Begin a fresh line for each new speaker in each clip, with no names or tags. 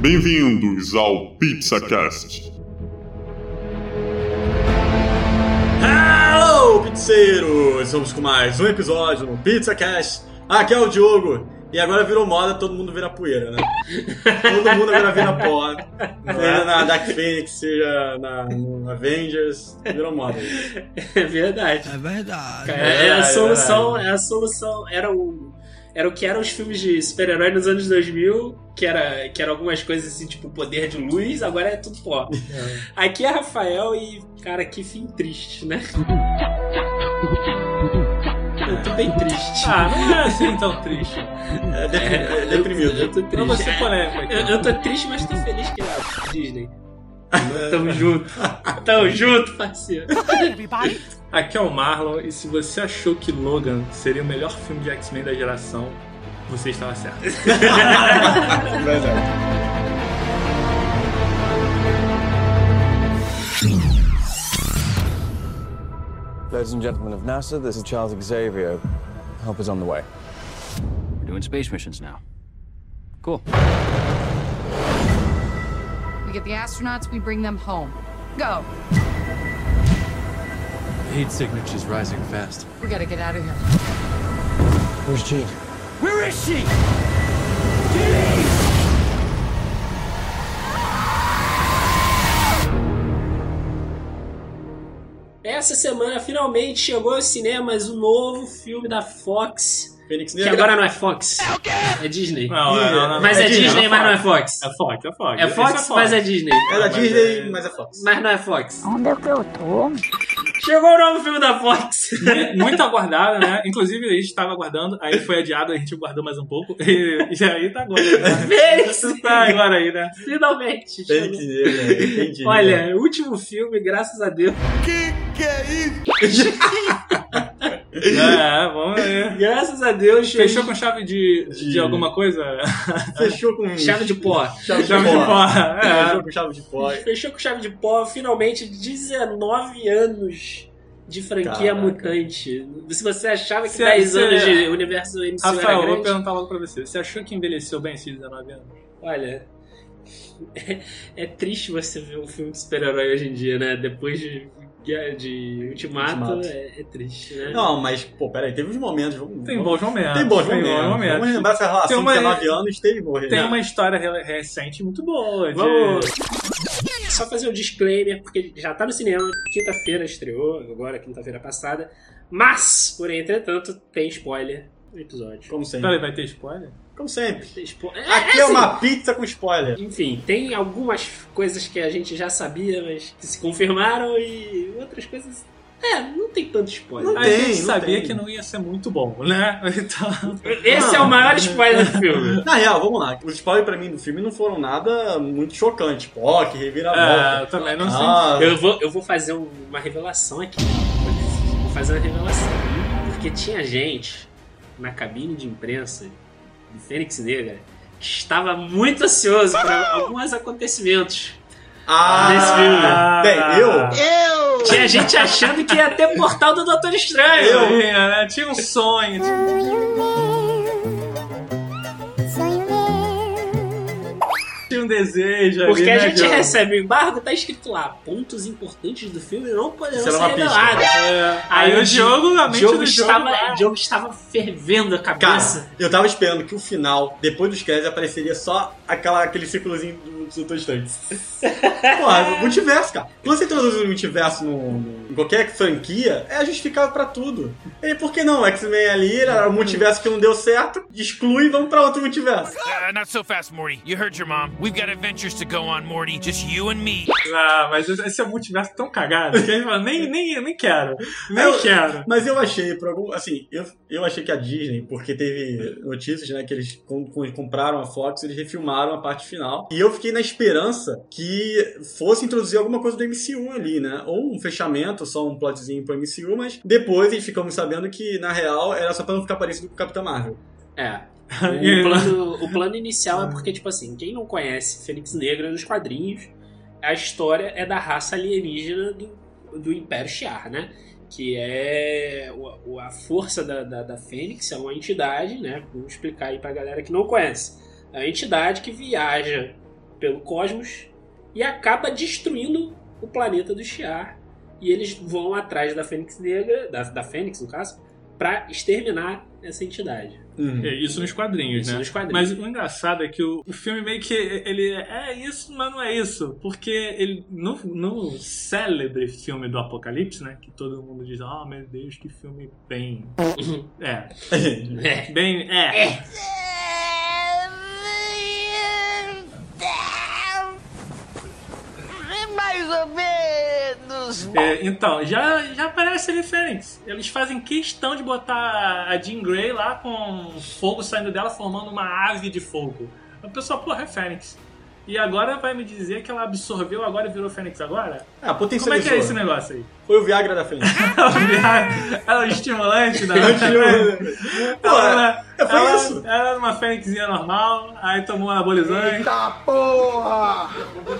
Bem-vindos ao PizzaCast.
Hello, pizzeiros! Vamos com mais um episódio no PizzaCast. Aqui é o Diogo. E agora virou moda todo mundo vira poeira, né? todo mundo agora vira pó. Seja na Dark Phoenix, seja na, no Avengers, virou moda.
É verdade.
É verdade.
É, é a solução, é a solução. Era o, era o que eram os filmes de super-herói nos anos 2000, que era, que era algumas coisas assim, tipo poder de luz, agora é tudo pó. Aqui é Rafael e, cara, que fim triste, né? Eu tô bem triste.
Ah, não é assim tão triste.
É, depri- é deprimido.
Eu tô
Pra você
triste.
polêmico aqui.
Eu, eu tô triste, mas tô feliz que é Disney. Tamo junto. Tamo junto, parceiro.
Aqui é o Marlon, e se você achou que Logan seria o melhor filme de X-Men da geração, você estava certo.
Ladies and gentlemen of NASA, this is Charles Xavier. Help is on the way.
We're doing space missions now. Cool.
We get the astronauts, we bring them home. Go.
Heat signature's rising fast.
We gotta get out of here.
Where's Jean?
Where is she?
Essa semana finalmente chegou aos cinemas o novo filme da Fox.
Fênix
Que
Negra.
agora não é Fox. É Disney.
Não, não, não, não.
Mas é,
É
Disney,
Disney,
mas não é Fox.
É Fox, é Fox.
É
Esse
Fox, mas é Disney.
É da Disney,
é-
mas é Fox.
Mas não é Fox.
Onde é que eu tô?
Chegou o novo filme da Fox.
Muito aguardado, né? Inclusive, a gente estava aguardando, aí foi adiado, a gente aguardou mais um pouco, e, e aí tá agora. Né? Tá agora aí, né?
Finalmente.
Fênix Negra, entendi.
Olha, último filme, graças a Deus.
É, vamos ver.
Graças a Deus.
Fechou com chave de, de,
De-
alguma coisa?
Fechou com
chave de pó.
chave de
Chave de
pó.
pó. É.
Fechou com chave de pó.
Fechou com chave de pó, finalmente 19 anos de franquia
Caraca.
mutante. Se você achava que
Se-
10
se-
anos de universo MCU
Rafael,
era
eu vou
grande,
perguntar logo pra você. Você achou que envelheceu bem esses 19 anos?
olha, é, é triste você ver um filme de super-herói hoje em dia, né? Depois de, de Ultimato,
Ultimato.
É, é triste, né?
Não, mas, pô, peraí, teve uns momentos. Vamos,
Tem bons momentos.
Tem bons
Tem
momentos.
bons momentos.
Vamos lembrar essa relação
Tem uma-
de 19 anos, teve bom
Tem
né?
uma história re- recente muito boa. De...
Vamos só fazer um disclaimer, porque já tá no cinema, quinta-feira estreou, agora, quinta-feira passada. Mas, porém, entretanto, tem spoiler no episódio.
Como sempre.
Peraí, vai ter spoiler?
Como sempre.
É,
Aqui é,
assim,
uma pizza com spoiler.
Enfim, tem algumas coisas que a gente já sabia, mas que se confirmaram e outras coisas. É, não tem tanto spoiler.
Não
a
tem,
gente
não
sabia
tem.
que não ia ser muito bom, né? Então...
Esse é o maior spoiler do filme.
Na real, vamos lá. Os spoilers pra mim do filme não foram nada muito chocantes. Pô, que
É,
reviravolta.
eu também não
Ah,
Eu vou, eu vou fazer um- uma revelação aqui. Vou fazer uma revelação. Porque tinha gente na cabine de imprensa de Fênix Negra que estava muito ansioso para alguns acontecimentos.
ah,
Nesse filme.
Bem, eu.
Tinha gente achando que ia ter portal do Doutor Estranho.
Eu-
Tinha, né? Tinha um sonho. Tinha um desejo ali,
Porque a
né,
gente recebe o embargo, tá escrito lá, pontos importantes do filme não poderão ser revelados.
É, aí o Diogo, a mente
Diogo estava, Diogo estava fervendo a
Cara,
cabeça.
eu tava esperando que o final, depois dos créditos, apareceria só aquela, aquele círculozinho do Doutor Estranho. Porra, multiverso, cara. Quando você introduz o multiverso no, no- em qualquer franquia, é justificável pra tudo. E por que não? X-Men ali era o multiverso que não deu certo, exclui e vamos pra outro multiverso.
Uh, not so fast, Morty. You heard your mom. We've got adventures to go on, Morty. Just you and me.
Ah, mas esse é um multiverso tão cagado que a gente fala, nem, nem, nem quero. Nem
Eu-
quero.
Mas eu achei, por algum. Assim, eu, eu achei que a Disney, porque teve notícias, né, que eles com- com- compraram a Fox, eles refilmaram a parte final. E eu fiquei na esperança que fosse introduzir alguma coisa do MCU ali, né? Ou um fechamento, só um plotzinho pro MCU, mas depois eles ficamos sabendo que, na real, era só pra não ficar parecido com o Capitão Marvel.
É. O plano, o plano inicial é porque, tipo assim, quem não conhece Fênix Negra nos quadrinhos, a história é da raça alienígena do, do Império Shi'ar, né? Que é o- a força da, da, da Fênix, é uma entidade, né? Vou explicar aí pra galera que não conhece. É uma entidade que viaja pelo cosmos e acaba destruindo o planeta do Shi'ar. E eles vão atrás da Fênix Negra, da, da Fênix no caso, pra exterminar essa entidade.
É, isso nos quadrinhos,
Isso
né?
nos quadrinhos.
Mas o engraçado é que o, o filme meio que ele é isso, mas não é isso. Porque ele no, no célebre filme do Apocalipse, né? Que todo mundo diz, ah, meu Deus, que filme bem. é.
É.
Bem. É.
Mais
É, então, já, já aparece Fênix. Eles fazem questão de botar a Jean Grey lá com fogo saindo dela, formando uma ave de fogo. O pessoal, é Fênix. E agora vai me dizer que ela absorveu agora e virou Fênix agora?
Ah,
Como é que
potencializou.
é esse negócio aí?
Foi o Viagra da frente.
ela é o estimulante da
Pô,
ela,
é, foi
ela,
isso.
Ela era uma fênixinha normal, aí tomou um anabolizante.
Eita porra!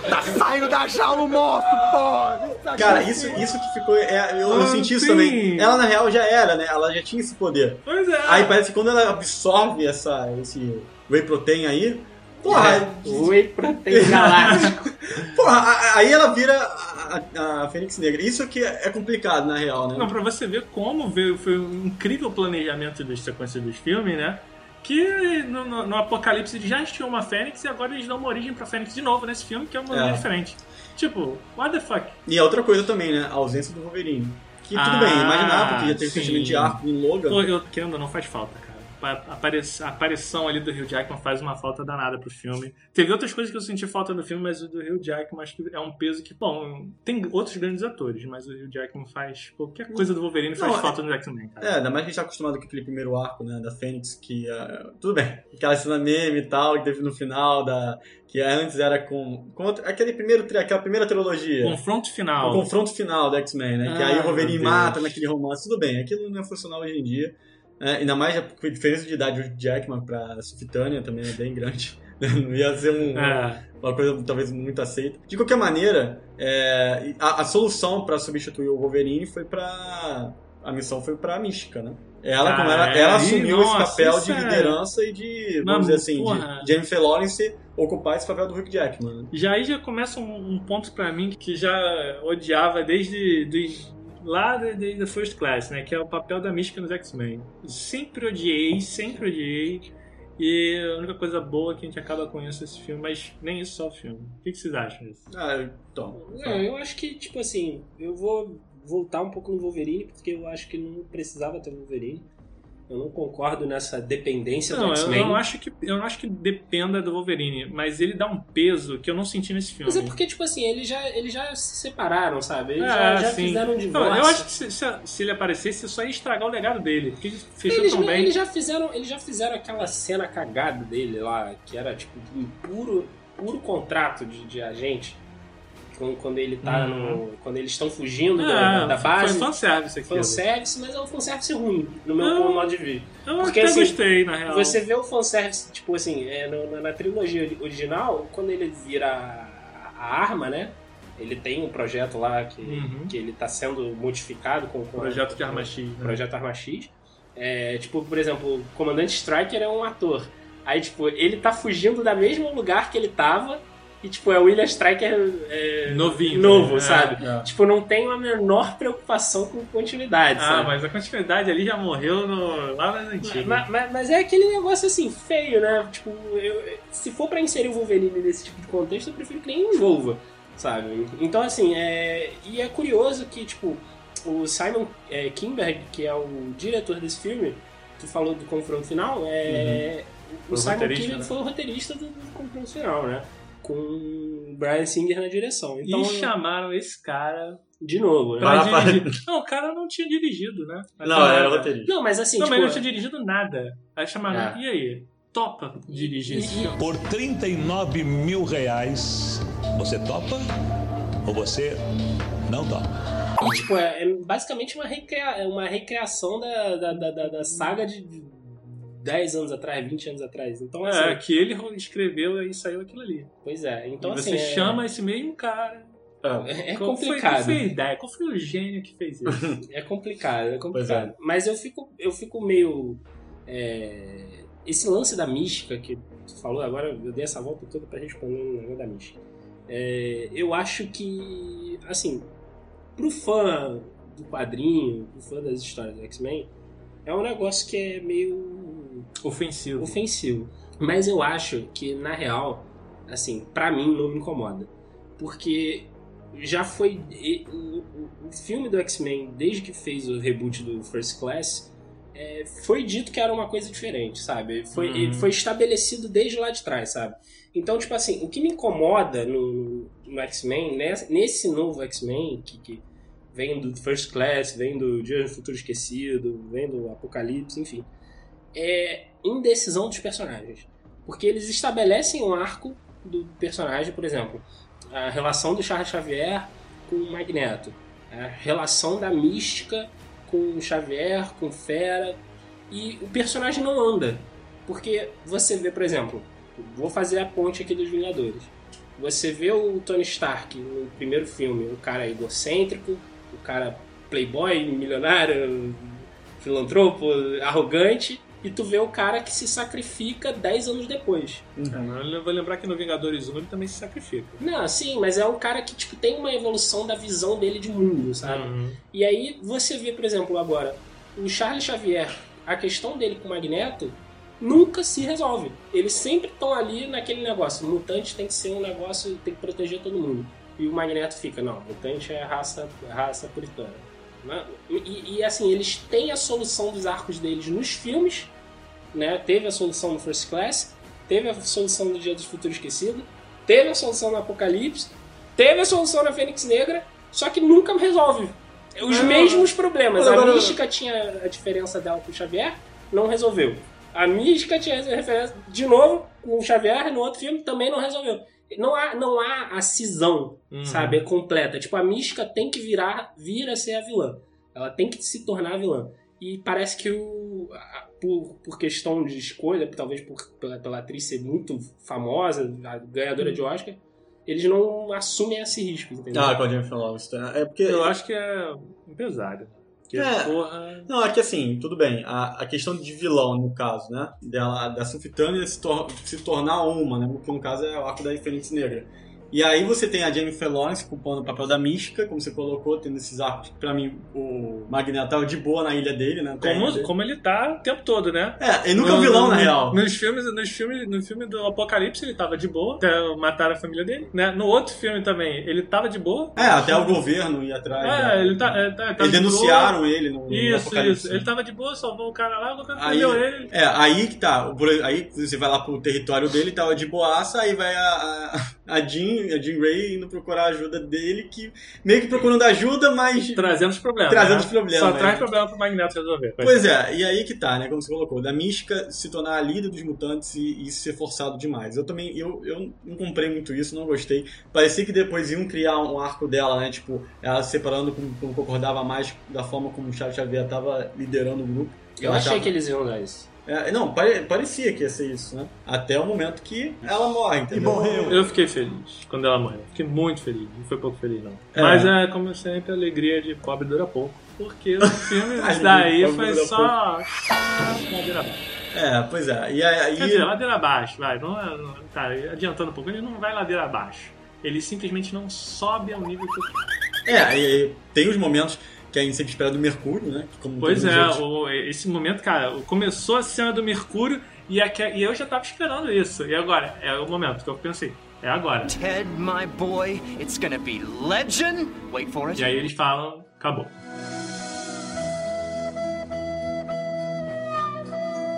Tá saindo da jaula o monstro, porra!
Cara, isso, isso que ficou. é, eu, eu
Ah,
senti isso também. Ela, na real, já era, né? Ela já tinha esse poder.
Pois é.
Aí parece que quando ela absorve essa, esse whey protein aí. Porra,
Whey Protein Galáctico.
porra, a- a- aí ela vira a, a- a Fênix Negra. Isso que é complicado, na real, né?
Não, pra você ver como veio, foi um incrível planejamento das sequências dos filmes, né? Que no, no- no Apocalipse eles já tinham uma Fênix e agora eles dão uma origem pra Fênix de novo nesse filme, que é uma
É.
maneira diferente. Tipo, what the fuck?
E a outra coisa também, né? A ausência do Wolverine. Que tudo
Ah,
bem, imaginar, porque já teve
sim.
fechamento de arco em Logan.
Pô, eu querendo não faz falta, cara. A aparição ali do Hugh Jackman faz uma falta danada pro filme. Teve outras coisas que eu senti falta no filme, mas o do Hugh Jackman acho que é um peso que, bom, tem outros grandes atores, mas o Hugh Jackman faz qualquer coisa do Wolverine faz
Não,
falta no X-Men, cara.
É, ainda mais que a gente tá acostumado com aquele primeiro arco, né, da Fênix, que ah, tudo bem, aquela cena meme e tal, que teve no final, da que antes era com, com outro- aquele primeiro, aquela primeira trilogia,
Confronto final.
o confronto final do X-Men, né, que
Ah,
aí o Wolverine mata naquele romance, tudo bem, aquilo não é funcional hoje em dia, né, ainda mais a diferença de idade do Jackman pra Sufitânia também é bem grande, não ia ser um,
É.
uma coisa talvez muito aceita. De qualquer maneira, é, a, a solução pra substituir o Wolverine foi pra. A missão foi pra Mística, né? Ela,
Ah,
como ela,
é?
ela assumiu
nossa,
esse papel de
é-
liderança e de, vamos dizer assim,
porra.
de Jennifer Lawrence ocupar esse papel do Hugh Jackman. Né?
Já aí já começa um, um ponto pra mim que já odiava desde lá de- desde a First Class, né? Que é o papel da mística nos X-Men. Sempre odiei, sempre odiei. E a única coisa boa é que a gente acaba com isso esse filme, mas nem isso só o filme. O que, que vocês acham disso?
Ah, então.
Não, eu acho que, tipo assim, eu vou voltar um pouco no Wolverine, porque eu acho que não precisava ter Wolverine. Eu não concordo nessa dependência
Não,
do
eu
X-Men.
não acho que eu não acho que dependa do Wolverine, mas ele dá um peso que eu não senti nesse filme.
Mas é porque, tipo assim, eles já, eles já se separaram, sabe? Eles
É,
já, já fizeram um
Não,
divórcio.
eu acho que se, se- se ele aparecesse, só ia estragar o legado dele. Porque ele fechou
Eles,
tão bem.
eles já fizeram, eles já fizeram aquela cena cagada dele lá, que era tipo um puro, puro contrato de, de agente. Quando, ele tá
Uhum.
no. Quando eles estão fugindo da, da base.
Foi fanservice aqui.
fanservice, mas é um fanservice ruim, no meu
Não.
modo de ver.
Eu
Porque,
até
assim,
gostei, na real.
Você vê o fanservice, tipo assim, é, na, na trilogia ori- original, quando ele vira a, a arma, né? Ele tem um projeto lá que,
Uhum.
que ele tá sendo modificado com, com
Projeto de Arma X, né?
Projeto Arma X. É, tipo, por exemplo, o Comandante Striker é um ator. Aí, tipo, ele tá fugindo da mesmo lugar que ele tava. E, tipo, é o William Striker é,
Novinho,
novo,
né?
sabe?
É.
Tipo, não tem a menor preocupação com continuidade,
Ah,
sabe?
mas a continuidade ali já morreu no... lá nas antigas.
Mas, mas- mas é aquele negócio assim, feio, né? Tipo, eu- se for pra inserir o Wolverine nesse tipo de contexto, eu prefiro que nem envolva, sabe? Então, assim, é... e é curioso que, tipo, o Simon é, Kinberg, que é o diretor desse filme, tu falou do confronto final, é...
Foi
o
o
Simon Kinberg
né?
foi o roteirista do, do confronto final, né? Com o Brian Singer na direção. Então,
E chamaram esse cara
de novo, né?
pra dirigir. Não, o cara não tinha dirigido, né?
Não, era roteirista.
Não, mas assim,
Não,
tipo,
mas ele não tinha dirigido nada. Aí chamaram,
É.
e aí? Topa dirigir esse
E-
filme?
Por 39 mil reais, você topa ou você não topa?
E, tipo, é, é basicamente uma, recria uma recriação da, da, da, da- da saga de de 10 anos atrás, 20 anos atrás. Então, assim,
É, que ele escreveu e saiu aquilo ali.
pois é. Então,
e você
assim, é-
chama esse mesmo cara.
é, é
Qual foi-
complicado.
Qual foi a ideia? Qual foi o gênio que fez isso?
É complicado, é complicado. Mas eu fico, eu fico meio. é, esse lance da mística que tu falou agora, eu dei essa volta toda pra responder no negócio da Mística. É, eu acho que, assim, pro fã do quadrinho, pro fã das histórias do X-Men, é um negócio que é meio
Ofensivo.
ofensivo. Mas eu acho que, na real, assim, pra mim não me incomoda. Porque já foi. O, filme do X-Men, desde que fez o reboot do First Class, é, foi dito que era uma coisa diferente, sabe? Foi,
Uhum.
foi estabelecido desde lá de trás, sabe? Então, tipo assim, o que me incomoda no, no X-Men, nesse, nesse novo X-Men, que, que vem do First Class, vem do Dia do Futuro Esquecido, vem do Apocalipse, enfim, é indecisão dos personagens. Porque eles estabelecem um arco do personagem, por exemplo, a relação do Charles Xavier com o Magneto, a relação da mística com o Xavier, com o Fera, e o personagem não anda. Porque você vê, por exemplo, vou fazer a ponte aqui dos Vingadores. Você vê o Tony Stark no primeiro filme, o cara egocêntrico, o cara playboy, milionário, filantropo, arrogante, e tu vê o cara que se sacrifica 10 anos depois.
É, mas eu vou lembrar que no Vingadores 1 ele também se sacrifica.
Não, sim, mas é um cara que tipo, tem uma evolução da visão dele de mundo, sabe?
Uhum.
E aí você vê, por exemplo, agora, o Charles Xavier, a questão dele com o Magneto nunca se resolve. Eles sempre estão ali naquele negócio. Mutante tem que ser um negócio, tem que proteger todo mundo. E o Magneto fica, não, mutante é raça, raça puritana. E, e, assim, eles têm a solução dos arcos deles nos filmes, né? Teve a solução no First Class, teve a solução no Dia do Futuro Esquecido, teve a solução no Apocalipse, teve a solução na Fênix Negra, só que nunca resolve. Os
Não,
mesmos problemas. A
agora-
Mística tinha a diferença dela com o Xavier, não resolveu. A Mística tinha a referência de novo com o Xavier, no outro filme também não resolveu. Não há, não há a cisão,
Uhum.
sabe, completa. Tipo, a Mística tem que virar, vir a ser a vilã. Ela tem que se tornar a vilã. E parece que o, a- por, por questão de escolha, talvez por, pela, pela atriz ser muito famosa, a ganhadora de Oscar, eles não assumem esse risco, entendeu?
Ah, com a Jennifer Lawrence. É porque.
Eu acho que é empresário. Que
É.
porra.
Não, é que assim, tudo bem. A, a questão de vilão, no caso, né? Dela, da Sulfitânia se, tor se tornar uma, né? Que no caso é o arco da Fênix Negra. E aí você tem a Jennifer Lawrence ocupando o papel da mística, como você colocou, tendo esses arcos. Pra mim, o Magneto tava de boa na ilha dele, né?
Como,
dele.
como ele tá o tempo todo, né?
É, ele nunca é um vilão, na real.
Nos filmes, nos filmes, no filme do Apocalipse ele tava de boa, até mataram a família dele, né? No outro filme também, ele tava de boa.
É, até o governo ir atrás.
É,
né?
ele tá, é, tá, tá
Eles
de
denunciaram
boa.
ele no, no
Isso,
Apocalipse.
isso. Ele tava de boa, salvou o cara lá, o governo
Aí,
ele.
é, aí que tá. Aí você vai lá pro território dele, tava de boaça, aí vai a, a, a Jean, a Jean Grey indo procurar a ajuda dele, que meio que procurando ajuda, mas.
Trazendo os problemas.
Trazendo
né?
os problemas,
Só
né?
traz problema pro Magneto resolver.
Pois é, e aí que tá, né? Como você colocou, da mística se tornar a líder dos mutantes e, e ser forçado demais. Eu também, eu, eu não comprei muito isso, não gostei. Parecia que depois iam criar um arco dela, né? Tipo, ela se separando como, como concordava mais da forma como o Charles Xavier tava liderando o grupo.
Eu
Ela
achei
tava-
que eles iam dar isso.
É, não, pare- parecia que ia ser isso, né? Até o momento que ela morre, entendeu?
Eu fiquei feliz quando ela morreu. Fiquei muito feliz. Não foi pouco feliz, não.
É.
Mas é, como sempre, a alegria de pobre dura pouco. Porque o filme
Alegria
isso daí foi só. Ladeira abaixo.
É, pois é. E aí.
Quer dizer, ladeira abaixo, vai. Não, é- não, tá, adiantando um pouco, ele não vai ladeira abaixo. Ele simplesmente não sobe ao nível que.
É, e, e tem os momentos que sempre espera do Mercúrio, né? Como
Pois é, o- esse momento, cara, começou a cena do Mercúrio e, aque- e eu já tava esperando isso. E agora? É o momento que eu pensei. É agora.
Ted, my boy, it's gonna be legend. Wait for it.
E aí eles falam, acabou.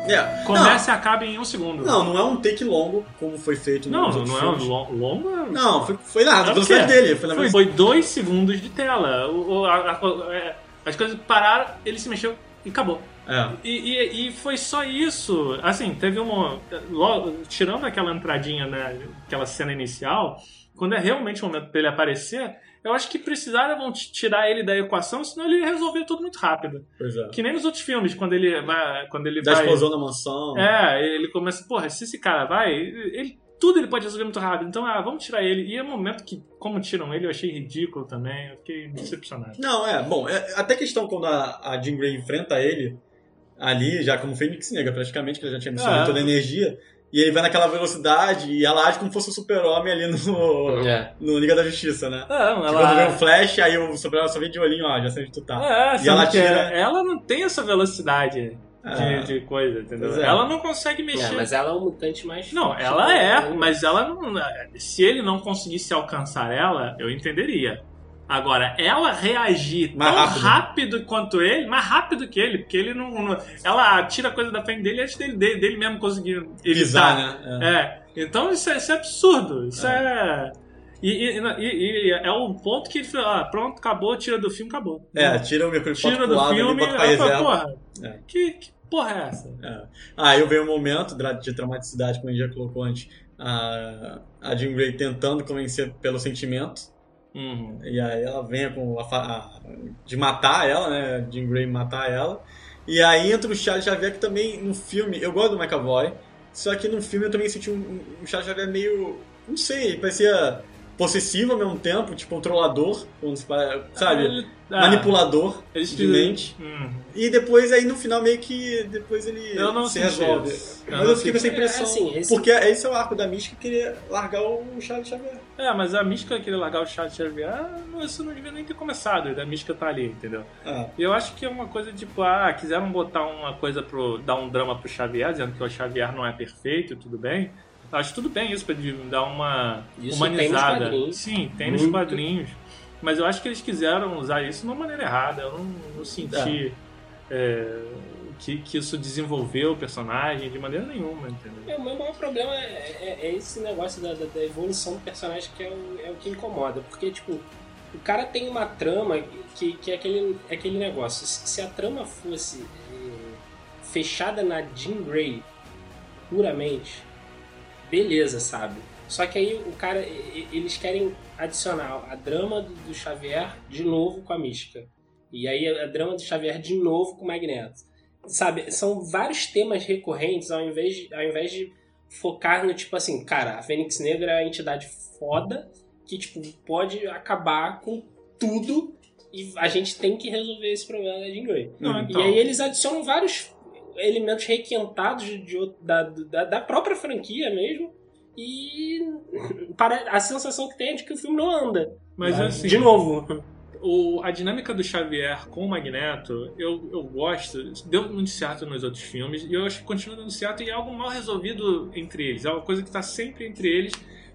É.
Começa e acaba em um segundo.
Não, não é um take longo, como foi feito
Não,
nos
não,
outros
é um longo.
Não, foi, foi nada,
É
site dele. Foi, na
Foi, foi dois segundos de tela. O- o- a- a- é, as coisas pararam, ele se mexeu e acabou.
É.
E, e- e foi só isso. Assim, teve uma. logo- tirando aquela entradinha, né? Aquela cena inicial, quando é realmente o momento dele aparecer, eu acho que precisaram tirar ele da equação, senão ele ia resolver tudo muito rápido.
Pois é.
Que nem nos outros filmes, quando ele vai. Quando ele
Da
vai
explosão da mansão.
é, ele começa, porra, se esse cara vai, ele, tudo ele pode resolver muito rápido, então, ah, vamos tirar ele. E é um momento que, como tiram ele, eu achei ridículo também, eu fiquei decepcionado.
Não, é, bom, é, até questão quando a, a Jean Grey enfrenta ele, ali, já como Fênix Negra, praticamente, que ela já tinha absorvido
É.
toda a energia, E ele vai naquela velocidade e ela age como se fosse o super-homem ali no,
É.
no Liga da Justiça, né?
Não,
Tipo, quando vê
ela.
um flash, aí o super-homem só vem de olhinho, ó, já sei onde tu tá.
É,
e ela tira.
ela não tem essa velocidade de,
Ah.
de coisa, entendeu?
É.
Ela não consegue mexer.
É, mas ela é um mutante mais
Não, ela é, mas ela não. Se ele não conseguisse alcançar ela, eu entenderia. Agora, ela reagir
Mais
tão
rápido.
rápido. quanto ele, mais rápido que ele, porque ele não. não- ela tira a coisa da frente dele antes dele, dele, dele mesmo conseguir evitar.
Pisar, né?
É. Então isso é, isso é absurdo. Isso é. E, e- e- e é o ponto que ele fala, ah, pronto, acabou, tira do filme, acabou.
É, tira o Mercúrio
Tira
bota
do
lado ali,
filme,
bota pra
eu falo,
reserva.
porra,
É.
que, que porra é essa?
É. Aí veio um momento de dramaticidade, como a gente já colocou antes, a, a Jean Grey tentando convencer pelo sentimento.
Uhum.
E aí ela vem com a, a- de matar ela, né? Jean Grey matar ela. E aí entra o Charles Xavier, que também no filme, eu gosto do McAvoy, só que no filme eu também senti um, um Charles Xavier meio. Não sei, parecia possessivo ao mesmo tempo, tipo controlador, sabe?
Ele- ah,
Manipulador
eles
de mente.
Hum.
E depois aí no final meio que depois ele
Eu não
se resolve.
isso. Eu
Mas
não
eu fiquei com essa
senti.
impressão.
É, assim, esse-
Porque esse é o arco da mística que queria largar o Charles Xavier.
É, mas a mística querer largar o Charles Xavier, não, isso não devia nem ter começado, a mística tá ali, entendeu?
Ah,
E eu acho que é uma coisa tipo, ah, quiseram botar uma coisa pro. dar um drama pro Xavier, dizendo que o Xavier não é perfeito, tudo bem. Acho tudo bem isso pra de- dar uma
Isso tem nos
humanizada.
quadrinhos.
Sim, tem nos
Muito.
quadrinhos. Mas eu acho que eles quiseram usar isso de uma maneira errada. Eu não, não senti é, que, que isso desenvolveu o personagem de maneira nenhuma, entendeu?
É, o meu maior problema é, é- é esse negócio da, da- da evolução do personagem que é o, é o que incomoda. Porque, tipo, o cara tem uma trama que, que é aquele, é aquele negócio. Se a trama fosse eh, fechada na Jean Grey puramente, beleza, sabe? Só que aí o cara, eles querem adicionar a drama do Xavier de novo com a mística. E aí a drama do Xavier de novo com o Magneto. Sabe, são vários temas recorrentes ao invés de, ao invés de focar no tipo assim, cara, a Fênix Negra é a entidade foda que tipo pode acabar com tudo e a gente tem que resolver esse problema da Jean Grey.
Não,
E
então.
aí eles adicionam vários elementos requentados de, outro- da, da, da própria franquia mesmo. E para, a sensação que tem é de que o filme não anda.
Mas assim.
De novo.
O, a dinâmica do Xavier com o Magneto, eu, eu gosto. Deu muito certo nos outros filmes, e eu acho que continua dando certo, e é algo mal resolvido entre eles. É uma coisa que está sempre entre eles.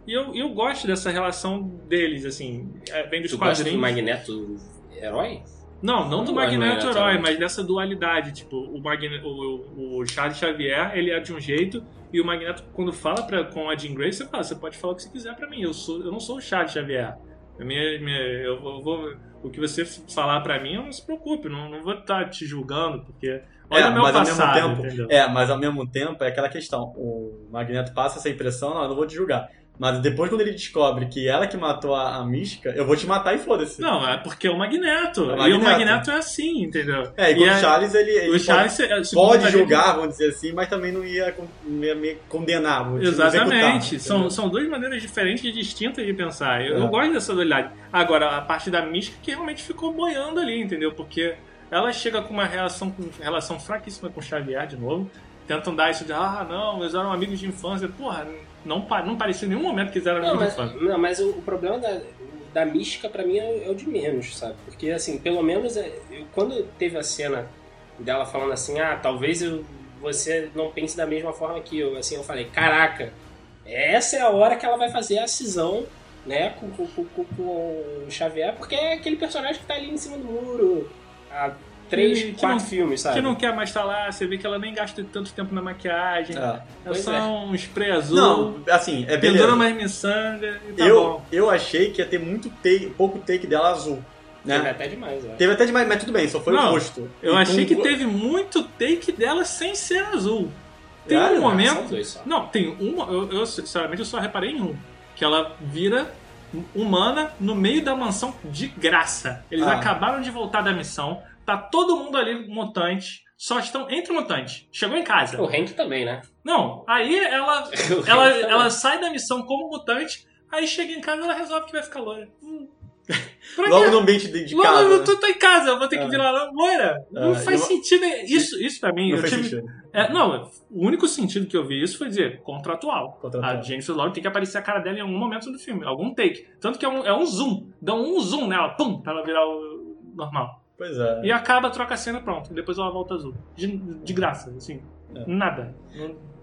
E eu, eu gosto dessa relação deles, assim. É, vem dos
Tu gosta
quadrinhos.
do Magneto herói?
Não, não
Não
do
do
Magneto herói, mas dessa dualidade. Tipo, o, Magne, o, o Charles Xavier, ele é de um jeito, e o Magneto, quando fala pra, com a Jean Grey, você fala, você pode falar o que você quiser pra mim, eu, sou, eu não sou o Charles Xavier. A minha- minha- eu, vou- vou, o que você falar pra mim, não se preocupe, não, não vou estar te julgando, porque olha
é,
o meu
mas
passado,
ao mesmo tempo,
entendeu?
é, mas ao mesmo tempo é aquela questão. O Magneto passa essa impressão, não, eu não vou te julgar. Mas depois quando ele descobre que ela que matou a, a mística, eu vou te matar e foda-se.
Não, é porque é o Magneto,
É o
e o
Magneto.
Magneto é assim, entendeu?
É, e, com o
a-
Charles ele, ele
o Charles,
pode,
é,
julgar, vamos dizer assim, mas também não ia, não ia me condenar.
Exatamente. São, são duas maneiras diferentes e distintas de pensar. Eu,
É.
eu gosto dessa dualidade. Agora, a parte da mística que realmente ficou boiando ali, entendeu? Porque ela chega com uma relação, com relação fraquíssima com o Xavier de novo. Tentam dar isso de, ah, não, eles eram amigos de infância. Porra, não, não parecia em nenhum momento que eles eram
Não, mas,
infância.
não, mas o, o problema da, da mística pra mim é, é o de menos, sabe? Porque, assim, pelo menos é, eu- quando teve a cena dela falando assim, ah, talvez eu- você não pense da mesma forma que eu, assim, eu falei, caraca, essa é a hora que ela vai fazer a cisão, né, com, com, com, com- com o Xavier, porque é aquele personagem que tá ali em cima do muro há três,
que
quatro
não-
filmes, sabe?
Que não quer mais estar lá, você vê que ela nem gasta tanto tempo na maquiagem.
É.
É só
é.
um spray azul.
Não, assim, é
pendura
beleza.
mais miçanga e tá
eu,
bom.
eu achei que ia ter muito take, pouco take dela azul. Né?
Teve até demais, acho.
Teve até demais, mas tudo bem, só foi
Não,
o rosto.
Eu
E
achei
com-
que teve muito take dela sem ser azul. Tem um momento. Não, tem um. Eu, eu, sinceramente, eu só reparei em um. Que ela vira humana no meio da mansão de graça. Eles
Ah.
acabaram de voltar da missão. Tá todo mundo ali mutante. Só estão entre mutantes. Chegou em casa.
O Hank também, né?
Não, aí ela, ela, ela sai da missão como mutante. Aí chega em casa e ela resolve que vai ficar loira. Hum.
Logo no ambiente de,
Logo,
casa.
eu
né?
tô, tô em casa, eu vou ter que
É.
virar loira. Não
É,
faz
eu-
sentido. Isso, isso pra mim,
Não
eu
faz
tive.
sentido.
É, não, o único sentido que eu vi isso foi dizer contratual.
Contratual.
A Jennifer Lawrence tem que aparecer a cara dela em algum momento do filme, algum take. Tanto que é um, é um zoom. Dá um zoom nela, pum, pra ela virar o normal.
Pois é.
E acaba, troca a cena, pronto. E depois ela volta azul. De, de graça, assim.
É.
Nada.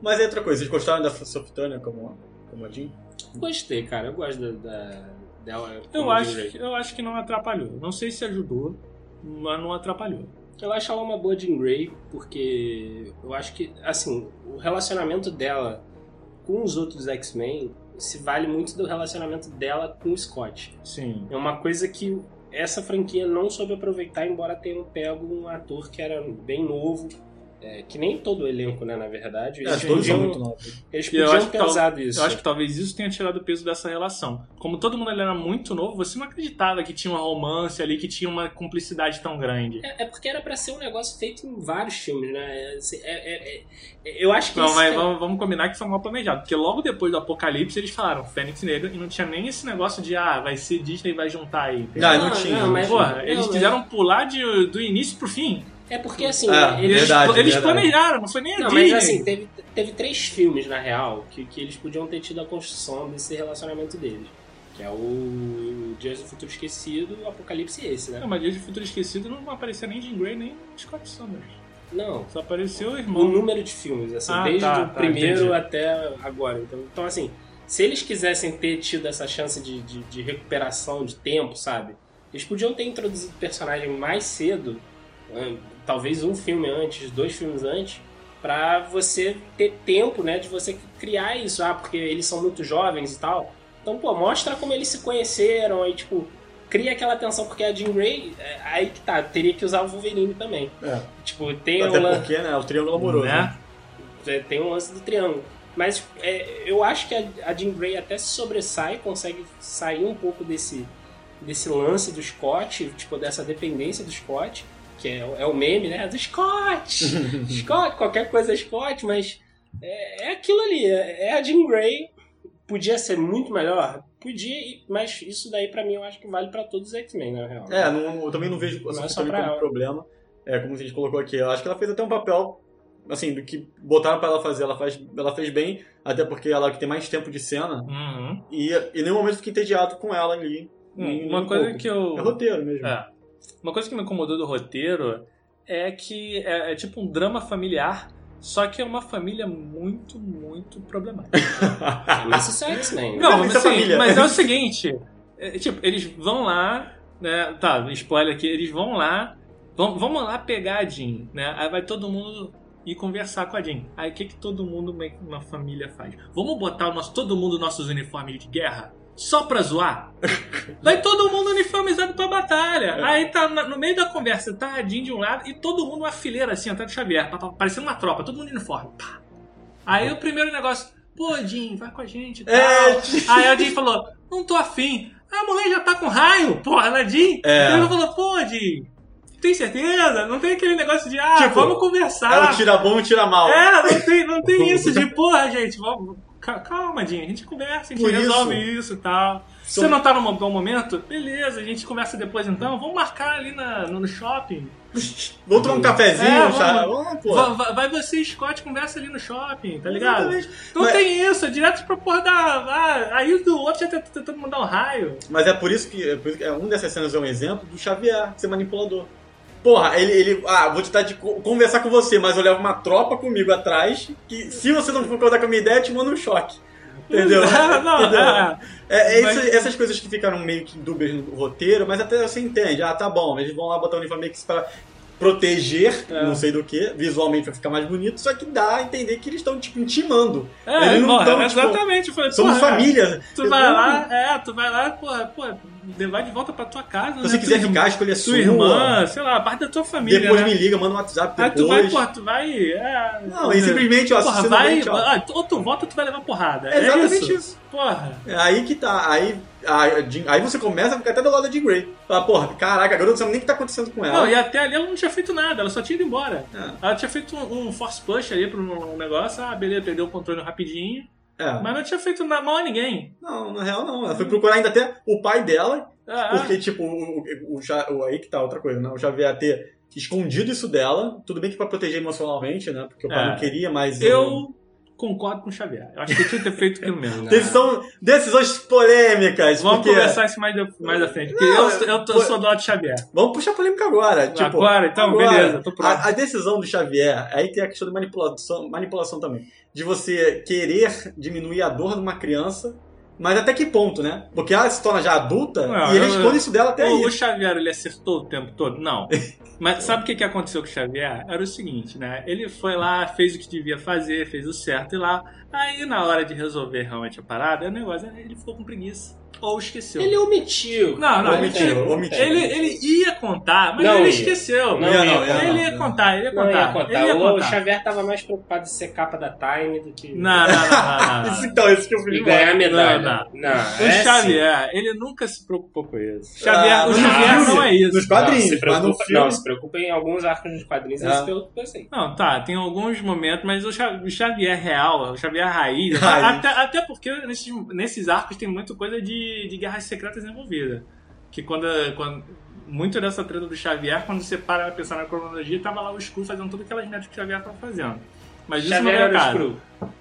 Mas é outra coisa, vocês gostaram da Turner como, como a Jean?
Gostei, cara. Eu gosto da, da- dela.
Eu acho, eu acho que não atrapalhou. Não sei se ajudou, mas não atrapalhou.
Eu acho ela uma boa Jean Grey, porque eu acho que, assim, o relacionamento dela com os outros X-Men se vale muito do relacionamento dela com o Scott.
Sim.
É uma coisa que essa franquia não soube aproveitar, embora tenham pego um ator que era bem novo, é, que nem todo o elenco, né, na verdade.
É, todos são muito novos.
Eles
eu
podiam
acho que
ter usado isso.
Eu acho que talvez isso tenha tirado o peso dessa relação. Como todo mundo era muito novo, você não acreditava que tinha um romance ali, que tinha uma cumplicidade tão grande.
É, é porque era pra ser um negócio feito em vários filmes, né? É, é- é- é- eu acho que
Não, mas vamos, vamos combinar que foi mal planejado. Porque logo depois do Apocalipse eles falaram Fênix Negra e não tinha nem esse negócio de, ah, vai ser Disney e vai juntar aí.
Não, não tinha.
não, mas-
Porra,
não,
eles quiseram pular de, do início pro fim.
É porque assim,
É,
eles,
verdade.
eles
verdade.
planejaram, não foi nem a
Não,
Disney.
mas assim, teve, teve três filmes, na real, que, que eles podiam ter tido a construção desse relacionamento deles. Que é o Dias do Futuro Esquecido, o Apocalipse e esse, né?
Não, mas Dia de Futuro Esquecido não apareceu nem Jean Grey, nem Scott Summers.
Não,
Só apareceu o
o
irmão.
número de filmes, assim,
Ah,
desde
tá,
o
tá,
primeiro
entendi.
até agora. Então, então, assim, se eles quisessem ter tido essa chance de, de, de recuperação de tempo, sabe? Eles podiam ter introduzido o personagem mais cedo, né, talvez um filme antes, dois filmes antes, pra você ter tempo, né, de você criar isso. Ah, porque eles são muito jovens e tal. Então, pô, mostra como eles se conheceram, aí, tipo, cria aquela tensão, porque a Jean Grey, é, aí que tá, teria que usar o Wolverine também.
É.
Tipo, tem
Até
o
porque, né? O triângulo amoroso.
Né?
é, tem um lance do triângulo. Mas é, eu acho que a, a Jean Grey até se sobressai, consegue sair um pouco desse, desse lance do Scott, tipo, dessa dependência do Scott, que é, é o meme, né? Do Scott! Scott, qualquer coisa é Scott, mas é, é aquilo ali, é, é a Jean Grey. Podia ser muito melhor? Podia, mas isso daí pra mim eu acho que vale pra todos os X-Men, na real.
É, não- eu também não vejo
Não é
essa
só pra
como
ela.
problema. É, como a gente colocou aqui. Eu acho que ela fez até um papel, assim, do que botaram pra ela fazer. Ela, faz, ela fez bem, até porque ela é que tem mais tempo de cena.
Uhum.
E em nenhum momento fiquei entediado com ela ali.
Hum, uma
um
coisa
pouco.
que eu.
É roteiro mesmo.
É. Uma coisa que me incomodou do roteiro é que é, é tipo um drama familiar, só que é uma família muito, muito problemática.
Mas isso é X-Men.
Não, mas, assim, mas é o seguinte: é, tipo, eles vão lá, né? Tá, spoiler aqui, eles vão lá, vão, vamos lá pegar a Jean, né? Aí vai todo mundo ir conversar com a Jean. Aí o que, que todo mundo na família faz? Vamos botar o nosso, todo mundo nossos uniformes de guerra? Só pra zoar? Vai todo mundo uniformizado pra batalha. Aí tá no meio da conversa, tá a Jean de um lado e todo mundo uma fileira assim, até do Xavier, parecendo uma tropa, todo mundo uniforme. Pá. Aí o primeiro negócio, pô, Jean, vai com a gente tal.
É,
Aí a Jean falou, não tô afim. A mulher já tá com raio, porra, na Jean.
É.
E ele falou, pô, Jean, tem certeza? Não tem aquele negócio de, ah,
Tipo,
vamos
É
conversar.
o tira bom e tira mal.
É, não tem, não tem isso de, porra, gente, vamos... ca- Calma, Jean, a gente conversa, a gente
Por
resolve
isso.
e tal. Se você não tá num bom momento, beleza, a gente conversa depois então. Vamos marcar ali na, no, shopping.
Vamos tomar um cafezinho,
É, vamos-
Vamos.
Vai, vai- você e Scott, conversa ali no shopping, tá ligado?
Exatamente.
Não
Mas-
tem isso, é direto pra porra da. ah, aí o do outro já tá tentando mandar um raio.
Mas é por isso que, é por isso que é, um dessas cenas é um exemplo do Xavier ser manipulador. Porra, ele, ele. Ah, vou tentar de co- conversar com você, mas eu levo uma tropa comigo atrás. Que se você não concordar com a minha ideia, te mando um choque. Entendeu?
Não,
Entendeu?
é.
É, é
Mas-
isso- essas coisas que ficaram meio que dúbias no roteiro, mas até você entende. Ah, tá bom, eles vão lá botar o uniforme X pra proteger,
É.
não sei do que, visualmente vai ficar mais bonito, só que dá a entender que eles estão, tipo, intimando.
É,
eles não
porra,
tão, tipo,
exatamente. Falei,
Somos família.
Tu vai lá, é, tu vai lá, porra, porra, vai de volta pra tua casa.
Se
né?
você quiser
tua
ficar, escolher a sua.
irmã, sei lá, parte da tua família.
Depois
né?
me liga, manda um WhatsApp
Aí
depois.
tu vai, porra, tu vai. É,
Não, e simplesmente, ó,
porra,
não
vai.
tchau.
ah, ou tu volta ou tu vai levar porrada.
É exatamente
isso.
isso.
Porra.
É aí que tá. Aí, aí, Jean- aí você começa a ficar até do lado de Grey. Fala, porra, caraca, a garota não sabe nem o que tá acontecendo com ela.
Não, e até ali ela não tinha feito nada, ela só tinha ido embora.
É.
Ela tinha feito um, um force push ali pro um negócio, ah, beleza, perdeu o controle rapidinho.
É.
Mas não tinha feito na- mal a ninguém.
Não, na real não. Ela foi procurar ainda até o pai dela,
Ah,
porque, tipo, o, o, o, o- aí que tá outra coisa, né? O Xavier ter escondido isso dela, tudo bem que pra proteger emocionalmente, né? Porque o pai
É.
não queria mais.
eu concordo com o Xavier. Eu acho que tinha que ter feito aquilo mesmo.
Decisão, decisões polêmicas.
Vamos
porque...
conversar isso mais, de- mais à frente. Porque
Não,
eu, eu, tô-
foi-
sou do lado de Xavier.
Vamos puxar polêmica agora. Tipo,
Agora, então, beleza, tô pronto.
a, a decisão do Xavier, aí tem a questão de manipulação, manipulação também. De você querer diminuir a dor de uma criança, mas até que ponto, né? Porque ela se torna já adulta
Não,
e ele
eu-
esconde isso dela até
o,
aí.
o Xavier, ele acertou o tempo todo? Não. Mas sabe o que, que aconteceu com o Xavier? Era o seguinte, né? Ele foi lá, fez o que devia fazer, fez o certo e lá. Aí, na hora de resolver realmente a parada, o negócio, ele ficou com preguiça. Ou esqueceu.
Ele omitiu.
Não, não,
Omitiu,
ele,
omitiu.
ele, ele ia contar, mas
Não
ele
ia.
esqueceu.
Não
ia,
ele,
não ia,
ele
não.
ia contar, ele ia
Não
contar.
ia contar.
Ele ia
O
contar.
Xavier tava mais preocupado em ser capa da Time do que.
Não, não, não, não, não.
Então, isso que eu
E
fui
ganhar medalha.
Não,
Não,
O
é
Xavier, ele nunca se preocupou com isso. Xavier,
Ah,
o Xavier não é isso.
Nos
Não, se
quadrinhos, mas no
preocupa,
filme.
não, se preocupa em alguns arcos dos quadrinhos, ele
Ah.
se preocupa assim.
Não, tá, tem alguns momentos, mas o Xavier real, o Xavier raiz,
Raiz.
Até, até porque nesses, nesses arcos tem muita coisa de, de guerras secretas envolvida. Que quando, quando. Muito dessa treta do Xavier, quando você para pra pensar na cronologia, tava lá o Skrull fazendo tudo aquelas metas que o Xavier tava fazendo. Mas isso
Xavier
não é
era o
cara.
Skrull.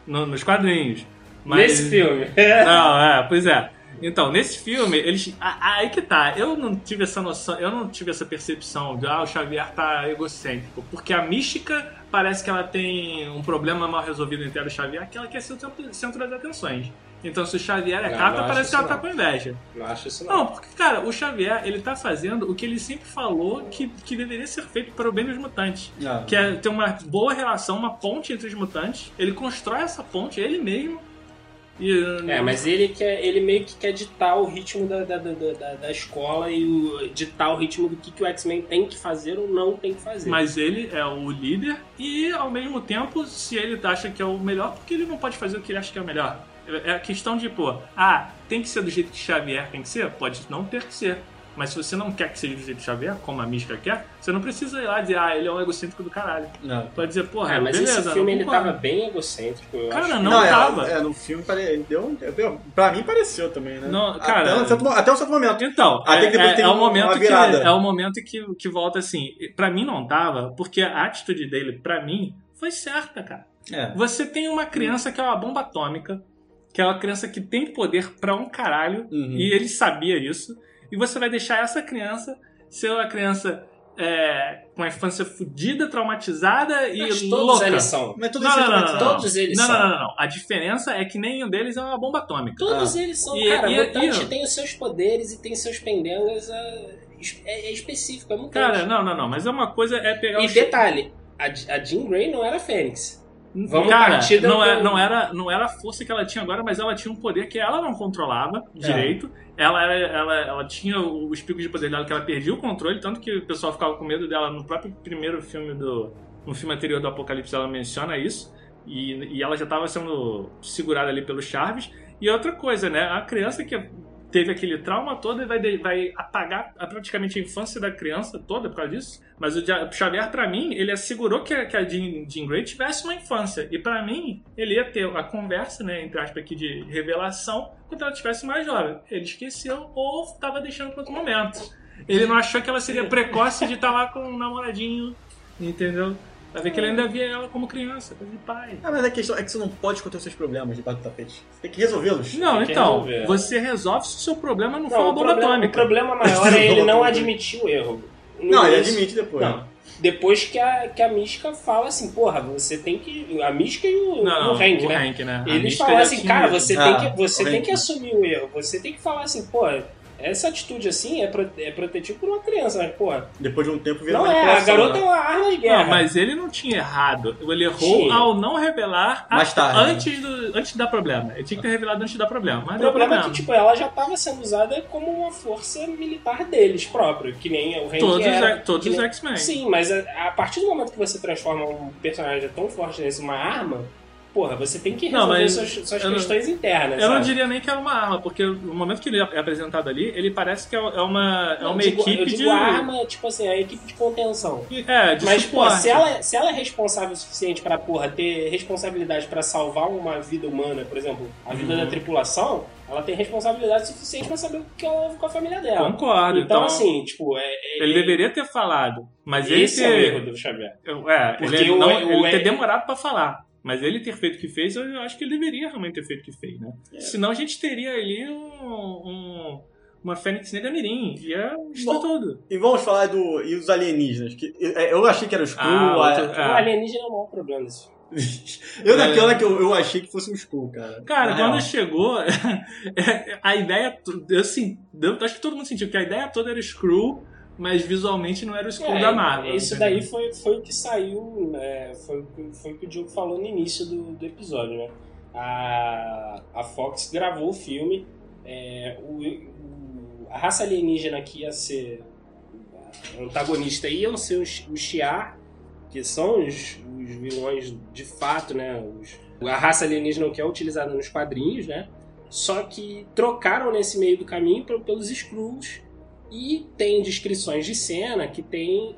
No- nos quadrinhos. Mas-
Nesse filme.
Não, é, pois é. Então, nesse filme, eles. a- Aí que tá, eu não tive essa noção, eu não tive essa percepção de ah, o Xavier tá egocêntrico. Porque a mística parece que ela tem um problema mal resolvido entre ela e o Xavier, que ela quer ser o centro- das atenções. Então, se o Xavier é
Não, não acho
parece que ela
isso
tá com inveja.
Não acho isso não.
Não, porque, cara, o Xavier, ele tá fazendo o que ele sempre falou que, que deveria ser feito para o bem dos mutantes.
Ah.
Que é ter uma boa relação, uma ponte entre os mutantes. Ele constrói essa ponte, ele mesmo. E,
É, mas ele quer, ele meio que quer ditar o ritmo da, da, da, da, da escola e o, ditar o ritmo do que, que o X-Men tem que fazer ou não tem que fazer.
Mas ele é o líder e, ao mesmo tempo, se ele acha que é o melhor, porque ele não pode fazer o que ele acha que é o melhor? É a questão de, pô, ah, tem que ser do jeito que Xavier tem que ser? Pode não ter que ser. Mas se você não quer que seja do jeito que Xavier, como a Mística quer, você não precisa ir lá dizer, ah, ele é um egocêntrico do caralho.
Não.
Pode dizer, porra,
É, mas
beleza.
esse filme ele
concordo.
tava bem egocêntrico, eu
Cara,
acho.
não,
é,
tava.
É, no filme pare... deu, deu, pra mim pareceu também, né?
Não, cara-
até, um certo, até um certo momento.
Então,
Até
é,
que depois
é,
tem
é o
uma
momento que
virada.
é o momento que, que volta assim. Pra mim não tava, porque a atitude dele, pra mim, foi certa, cara.
É.
Você tem uma criança que é uma bomba atômica, que é uma criança que tem poder pra um caralho,
Uhum.
e ele sabia isso, e você vai deixar essa criança ser uma criança é, com a infância fudida, traumatizada e
Mas todos
louca.
eles são.
Mas tudo
Não,
isso
não,
é
não, não, não.
Todos eles
não,
são.
Não, não, não. A diferença é que nenhum deles é uma bomba atômica.
Todos
Ah.
eles são,
E-
cara.
e-
mutante
e-
tem os seus poderes e tem seus pendengas. É, é específico, é mutante.
Cara, não, não, não. Mas é uma coisa é pegar
e
o
detalhe, a, a Jean Grey não era Fênix. Vamos
Cara,
partir
não,
do-
é, não, era, não era a força que ela tinha agora, mas ela tinha um poder que ela não controlava direito. Ela, era- ela, ela tinha os picos de poder dela que ela perdia o controle, tanto que o pessoal ficava com medo dela no próprio primeiro filme do. No filme anterior do Apocalipse ela menciona isso. E, e ela já estava sendo segurada ali pelo Charles. E outra coisa, né? A criança que teve aquele trauma todo e vai, vai apagar a- praticamente a infância da criança toda por causa disso. Mas o Xavier, pra mim, ele assegurou que a, que a Jean, Jean Grey tivesse uma infância. E pra mim, ele ia ter a conversa, né, entre aspas aqui, de revelação quando ela tivesse mais jovem. Ele esqueceu ou tava deixando para outro momento. Ele não achou que ela seria precoce de estar lá com um namoradinho, entendeu? Vai ver que ele ainda via ela como criança, coisa de pai.
Ah, mas a questão é que você não pode esconder os seus problemas debaixo do tapete. Você tem que resolvê-los.
Não,
Tem
então,
resolver.
você resolve se o seu problema não, for
Não,
uma
o
bomba
problema, o
atômica.
problema maior é ele não admitir o erro. No
Não, ele
início-
admite depois.
Não. Depois que a, que a Mística fala assim, porra, você tem que. A Mística e o,
Não,
o Hank,
o
né?
Hank, né?
Eles falam assim, cara, você,
Ah,
tem, que, você
o
tem que assumir o erro. Você tem que falar assim, pô, essa atitude assim é, pro, é protetivo por uma criança, mas, pô,
Depois de um tempo vira
não é, a
manipulação,
garota
né?
é uma arma de guerra.
Não, mas ele não tinha errado. Ele errou
Tinha.
ao não revelar a-
Mais tarde,
antes, do, antes de dar problema. Ele tinha que ter revelado antes de dar problema. Mas
O
deu
problema é
problema.
que, tipo, ela já estava sendo usada como uma força militar deles próprio, que nem o Hank
Todos,
era.
os- todos
que
os
nem-
X-Men.
Sim, mas a, a partir do momento que você transforma um personagem tão forte nesse uma arma, porra, você tem que
Não,
resolver
mas
suas, suas
eu não-
questões internas.
Eu não
sabe?
diria nem que era uma arma, porque no momento que ele é apresentado ali, ele parece que é é uma, é
Não,
uma
digo-
equipe
eu digo
de.
arma, tipo assim, a equipe de contenção.
É, de
Mas, pô, se ela, se ela é responsável o suficiente pra, porra, ter responsabilidade pra salvar uma vida humana, por exemplo, a vida
Uhum.
da tripulação, ela tem responsabilidade suficiente pra saber o que ela houve com a família dela.
Concordo,
Então,
então-
assim, tipo, é, é-
Ele deveria ter falado, mas
Esse
ele
é o
ter...
erro do Xavier.
É,
Porque
ele,
o-
não,
o-
ele ter
é-
demorado pra falar. Mas ele ter feito o que fez, eu acho que ele deveria realmente ter feito o que fez, né?
É.
Senão a gente teria ali um, um- uma Fênix Negra Mirim. Ia destruir
Bom,
tudo.
E vamos falar do. E os alienígenas? Que, é, eu achei que era o Skrull.
Ah,
a-
outro-
O alienígena é o maior problema desse filme.
Eu naquela que eu, eu achei que fosse um Skrull, cara.
Cara,
Na
quando
real.
chegou, a ideia. Eu, assim, acho que todo mundo sentiu que a ideia toda era o Screw, mas visualmente não era o Screw
É,
da Marvel.
Isso
entendeu?
daí foi, foi o que saiu, né, foi, o que- foi o que o Diogo falou no início do, do episódio, né? A, a Fox gravou o filme, é, o, o- a raça alienígena que ia ser antagonista iam ser os, os Shi'ar, que são os, os vilões de fato, né? Os, a raça alienígena que é utilizada nos quadrinhos, né? Só que trocaram nesse meio do caminho pe- pelos Skrulls e tem descrições de cena que tem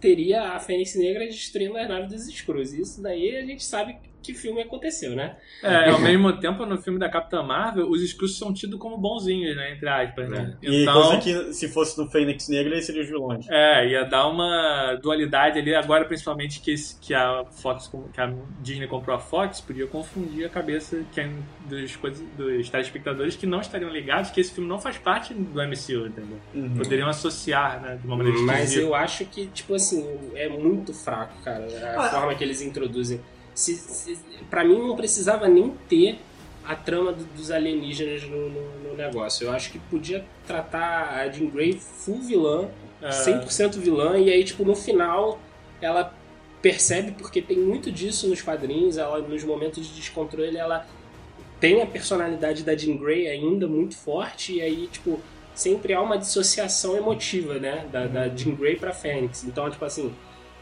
teria a Fênix Negra destruindo as naves dos Skrulls. Isso daí a gente sabe que filme aconteceu, né?
É, ao mesmo tempo, no filme da Capitã Marvel, os Skrulls são tidos como bonzinhos, né? Entre aspas, né?
E coisa que se fosse no Fênix Negra, eles seriam os vilões.
É, ia dar uma dualidade ali, agora principalmente que, esse- que a Fox, que a Disney comprou a Fox, podia confundir a cabeça quem, dos, coisas- dos telespectadores que não estariam ligados que esse filme não faz parte do MCU, entendeu?
Uhum.
Poderiam associar, né, de uma maneira
Mas eu acho que, tipo assim, é muito fraco, cara, a
Ah.
forma que eles introduzem. Se, se, pra mim não precisava nem ter a trama do- dos alienígenas no, no- no negócio. Eu acho que podia tratar a Jean Grey full vilã,
É.
100% vilã, e aí, tipo, no final ela percebe, porque tem muito disso nos quadrinhos, ela nos momentos de descontrole, ela tem a personalidade da Jean Grey ainda muito forte, e aí, tipo, sempre há uma dissociação emotiva, né? Da, da Jean Grey pra Fênix. Então, tipo assim.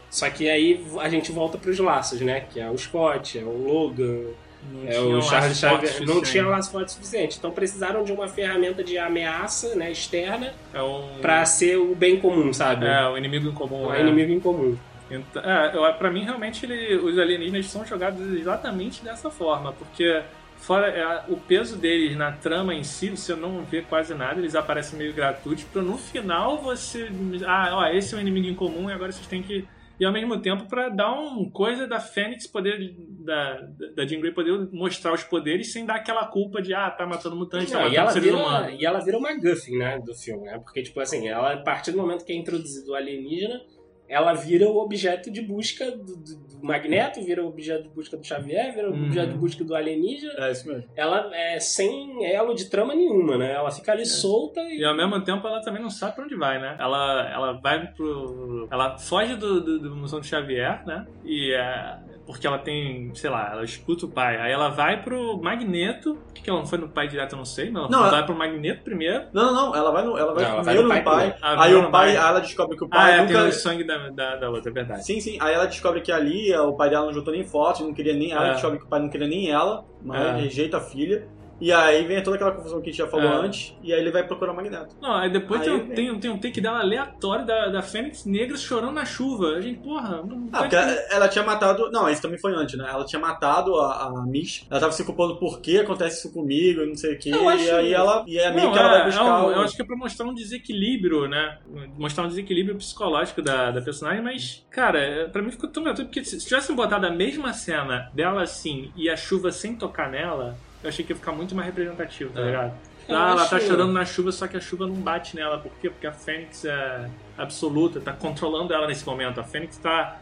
Só que aí a gente volta pros laços, né? Que é o Scott, é o Logan,
Não
é o Charles Xavier. Não tinha laço forte o suficiente. Então precisaram de uma ferramenta de ameaça né, externa
É um...
pra ser o bem comum, sabe?
É, o inimigo em comum.
o
é.
inimigo em comum.
Então, é, pra mim, realmente, ele- os alienígenas são jogados exatamente dessa forma, porque fora é, o peso deles na trama em si, você não vê quase nada, eles aparecem meio gratuitos, pra no final você. Ah, ó, esse é um inimigo em comum e agora vocês têm que. E ao mesmo tempo, pra dar um coisa da Fênix poder. Da, da Jean Grey poder mostrar os poderes sem dar aquela culpa de, ah, tá matando mutante, tá
e, ela
seres
vira, e ela vira uma Guffin, né, do filme, né? Porque, tipo assim, ela, a partir do momento que é introduzido o alienígena, ela vira o objeto de busca do- do Magneto, vira o objeto de busca do Xavier, vira o
Uhum.
objeto de busca do alienígena.
É isso mesmo.
Ela é sem elo de trama nenhuma, né? Ela fica ali solta e
E ao mesmo tempo ela também não sabe pra onde vai, né? Ela, ela vai pro. Ela foge do, do, do Museu do Xavier, né? E é. Porque ela tem, sei lá, ela escuta o pai. Aí ela vai pro Magneto. Por que, que ela não foi no pai direto? Eu não sei. Não,
Não,
ela
ela-
vai pro Magneto primeiro.
Não, não, não. Ela vai, no, ela vai
Não, ela vai
primeiro
no pai
pai.
primeiro. Ah,
aí
primeiro
o pai, aí ela descobre que o
Ah,
pai
é,
nunca.
tem o sangue da, da, da outra, é verdade.
Sim, sim. Aí ela descobre que ali o pai dela não juntou nem foto, não queria nem ela,
É.
descobre que o pai não queria nem ela, mas
É.
rejeita a filha. E aí vem toda aquela confusão que a gente já falou
É.
antes, e aí ele vai procurar o Magneto.
Não, aí depois
Aí
tem, um- tem, tem um take dela aleatório da, da Fênix Negra chorando na chuva. A gente, porra, não
Ah, porque ela, ela tinha matado. Não, isso também foi antes, né? Ela tinha matado a, a Mish. Ela tava se culpando por que acontece isso comigo e não sei o que.
Acho-
E aí ela. E é meio que ela
é-
vai buscar.
é um-
o-
Eu acho que é pra mostrar um desequilíbrio, né? Mostrar um desequilíbrio psicológico da, da personagem, mas, cara, pra mim ficou tão gratuito, porque se se tivessem botado a mesma cena dela assim e a chuva sem tocar nela, eu achei que ia ficar muito mais representativo, tá
É.
ligado?
Eu
Ah, ela tá chorando na chuva, só que a chuva não bate nela. Por quê? Porque a Fênix é absoluta, tá controlando ela nesse momento. A Fênix tá,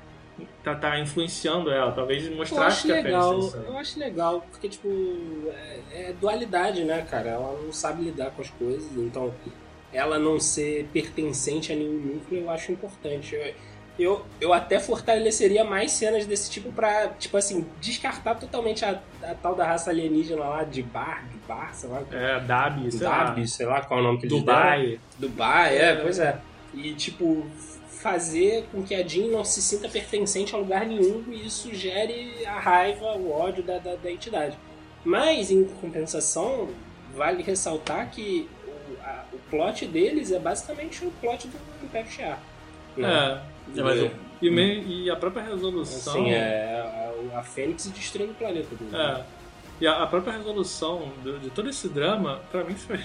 tá, tá influenciando ela. Talvez
Eu
mostrasse
acho
que a
legal,
Fênix é
eu acho legal, porque, tipo, é, é dualidade, né, cara? Ela não sabe lidar com as coisas, então ela não ser pertencente a nenhum núcleo eu acho importante. Eu, eu, eu até fortaleceria mais cenas desse tipo pra, tipo assim, descartar totalmente a, a tal da raça alienígena lá de Bar, de Bar, sei lá.
É, Dabi, sei lá.
Dabi, sei lá qual é o nome que eles deram.
Dubai.
Dubai, é, pois é. E, tipo, fazer com que a Jean não se sinta pertencente a lugar nenhum e isso gere a raiva, o ódio da, da, da entidade. Mas, em compensação, vale ressaltar que o, a- o plot deles é basicamente o plot do Império Shi'ar. né?
É, mas o- e, me- e a própria resolução.
Assim, é a, a Fênix destruindo o planeta dele.
É. E a, a própria resolução do- de todo esse drama, pra mim foi.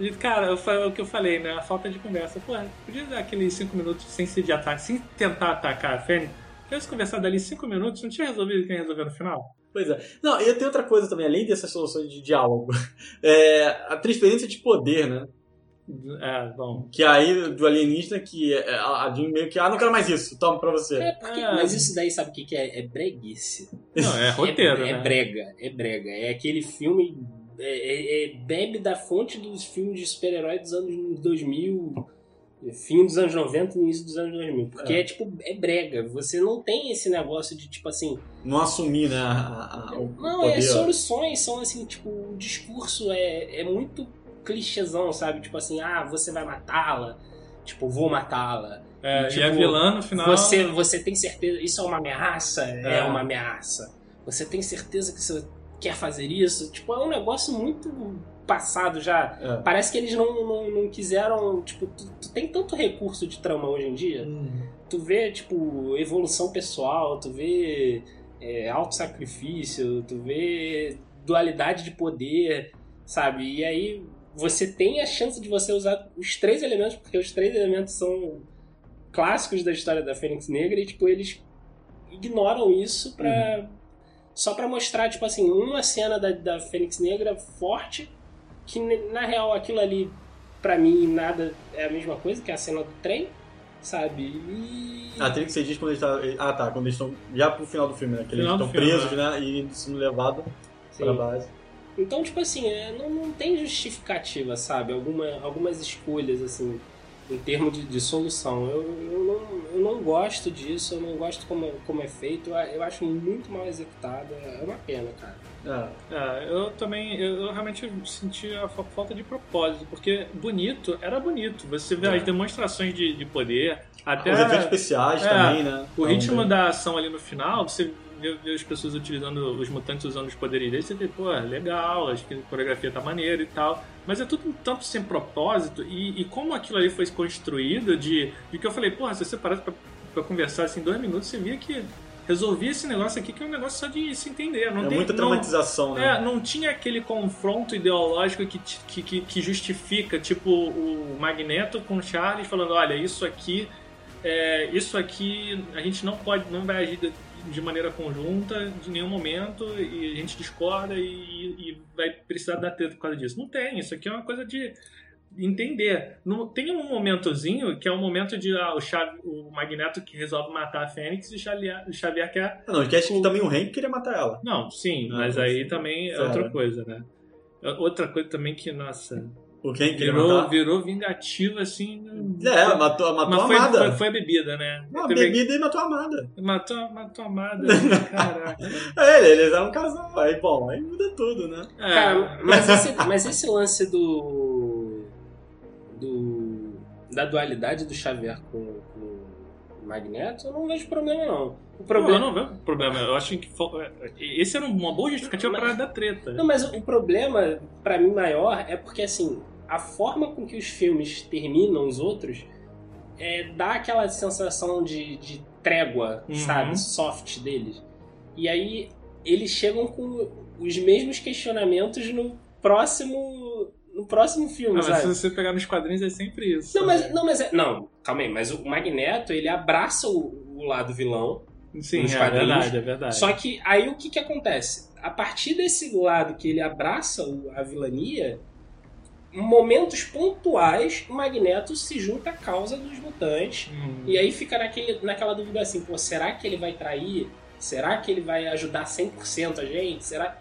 e, Cara, eu fa- o que eu falei, né? A falta de conversa. Pô, podia dar aqueles 5 minutos sem se de ataque, sem tentar atacar a Fênix. Tivesse conversado ali 5 minutos, não tinha resolvido quem resolveu no final?
Pois é. Não, e tem outra coisa também, além dessas soluções de diálogo. É a transferência de poder, né?
É, bom.
Que aí, do alienígena, que é- a a Jean meio que, ah, não quero mais isso, toma pra você.
É, porque- mas isso daí sabe o que, que é? É breguice.
Não, é roteiro,
é,
né?
É brega, é brega. É aquele filme. É, é- é- bebe da fonte dos filmes de super-herói dos anos 2000, fim dos anos 90 e início dos anos 2000. Porque é.
É.
tipo, é brega. Você não tem esse negócio de tipo assim.
Não assumir, né, a- a-
Não,
poder.
é soluções, são assim, tipo, o discurso é, é muito clichêzão, sabe? Tipo assim, ah, você vai matá-la. Tipo, vou matá-la.
É,
tipo,
e a vilã no final.
Você, você tem certeza. Isso é uma ameaça? É,
É.
uma ameaça. Você tem certeza que você quer fazer isso? Tipo, é um negócio muito passado já.
É.
Parece que eles não, não, não quiseram. Tipo, tu, tu tem tanto recurso de trama hoje em dia. Tu vê, tipo, evolução pessoal, tu vê é, auto-sacrifício, tu vê dualidade de poder, sabe? E aí você tem a chance de você usar os três elementos, porque os três elementos são clássicos da história da Fênix Negra e, tipo, eles ignoram isso pra... Só pra mostrar, tipo assim, uma cena da, da Fênix Negra forte, que na real aquilo ali, pra mim, nada é a mesma coisa, que é a cena do trem, sabe? E...
Ah, tem que ser diz quando eles tá, Ah, tá, quando eles estão já pro final do filme, né? Que eles
Final
estão presos, né? E sendo levados
Sim.
pra base.
Então, tipo assim, é, não, não tem justificativa, sabe? Alguma, algumas escolhas, assim, em termos de, de solução. Eu, eu, não, eu não gosto disso, eu não gosto como, como é feito. Eu, acho muito mal executado. É uma pena, cara.
É, eu também, eu, eu realmente senti a fa- falta de propósito, porque bonito era bonito. Você vê
É.
as demonstrações de, de poder, até
Os efeitos especiais também, né?
O
Então,
ritmo da ação ali no final, você vê, vê as pessoas utilizando, os mutantes usando os poderes deles, você vê, pô, legal, acho que a coreografia tá maneira e tal. Mas é tudo um tanto sem propósito, e, e como aquilo ali foi construído, de, de que eu falei, porra, se você parasse pra, pra conversar assim dois minutos, você via que resolvia esse negócio aqui, que é um negócio só de se entender. Não
É
tem,
muita
não-
traumatização, né?
é, não tinha aquele confronto ideológico que, que, que, que justifica, tipo, o Magneto com o Charles falando, olha, isso aqui, é, isso aqui a gente não pode, não vai agir de, maneira conjunta de nenhum momento e a gente discorda e, e vai precisar dar treta por causa disso. Não tem, isso aqui é uma coisa de entender. Não, tem um momentozinho que é o momento de ah, o, Xavi- o Magneto que resolve matar a Fênix e o Xavier, o Xavier quer
Ah, Não, esquece que também o Hank queria matar ela.
não, sim,
Ah,
mas
mas-
aí também é outra coisa, né? Outra coisa também que, nossa,
O Hank queria
virou,
matar.
virou vingativo assim.
É, matou, matou
mas
a
foi,
amada.
foi, foi a bebida, né?
Não,
Teve-
bebida e matou a amada.
Matou, matou a amada, caraca.
É, eles eram um casal. Aí, bom, aí muda tudo, né?
É.
Cara, mas esse, mas esse lance do. do. da dualidade do Xavier com, com o Magneto, eu não vejo problema, não. O
Não,
problema.
eu não vejo problema. Eu acho que fo- esse era uma boa justificativa
Mas-
para dar treta.
Não, mas o problema, pra mim, maior é porque, assim, a forma com que os filmes terminam os outros é, dá aquela sensação de, de trégua,
Uhum.
sabe? Soft deles. E aí eles chegam com os mesmos questionamentos no próximo. no próximo filme,
Ah, mas se
sabe?
você pegar nos quadrinhos é sempre isso.
Não, mas, não, mas é, não, calma aí, mas o Magneto, ele abraça o, o lado vilão
Sim,
nos
é
quadrinhos.
verdade, é verdade.
Só que aí o que que acontece? A partir desse lado que ele abraça a vilania, momentos pontuais, o Magneto se junta à causa dos mutantes.
Hum.
E aí fica naquele, naquela dúvida assim, pô, será que ele vai trair? Será que ele vai ajudar 100% a gente? Será...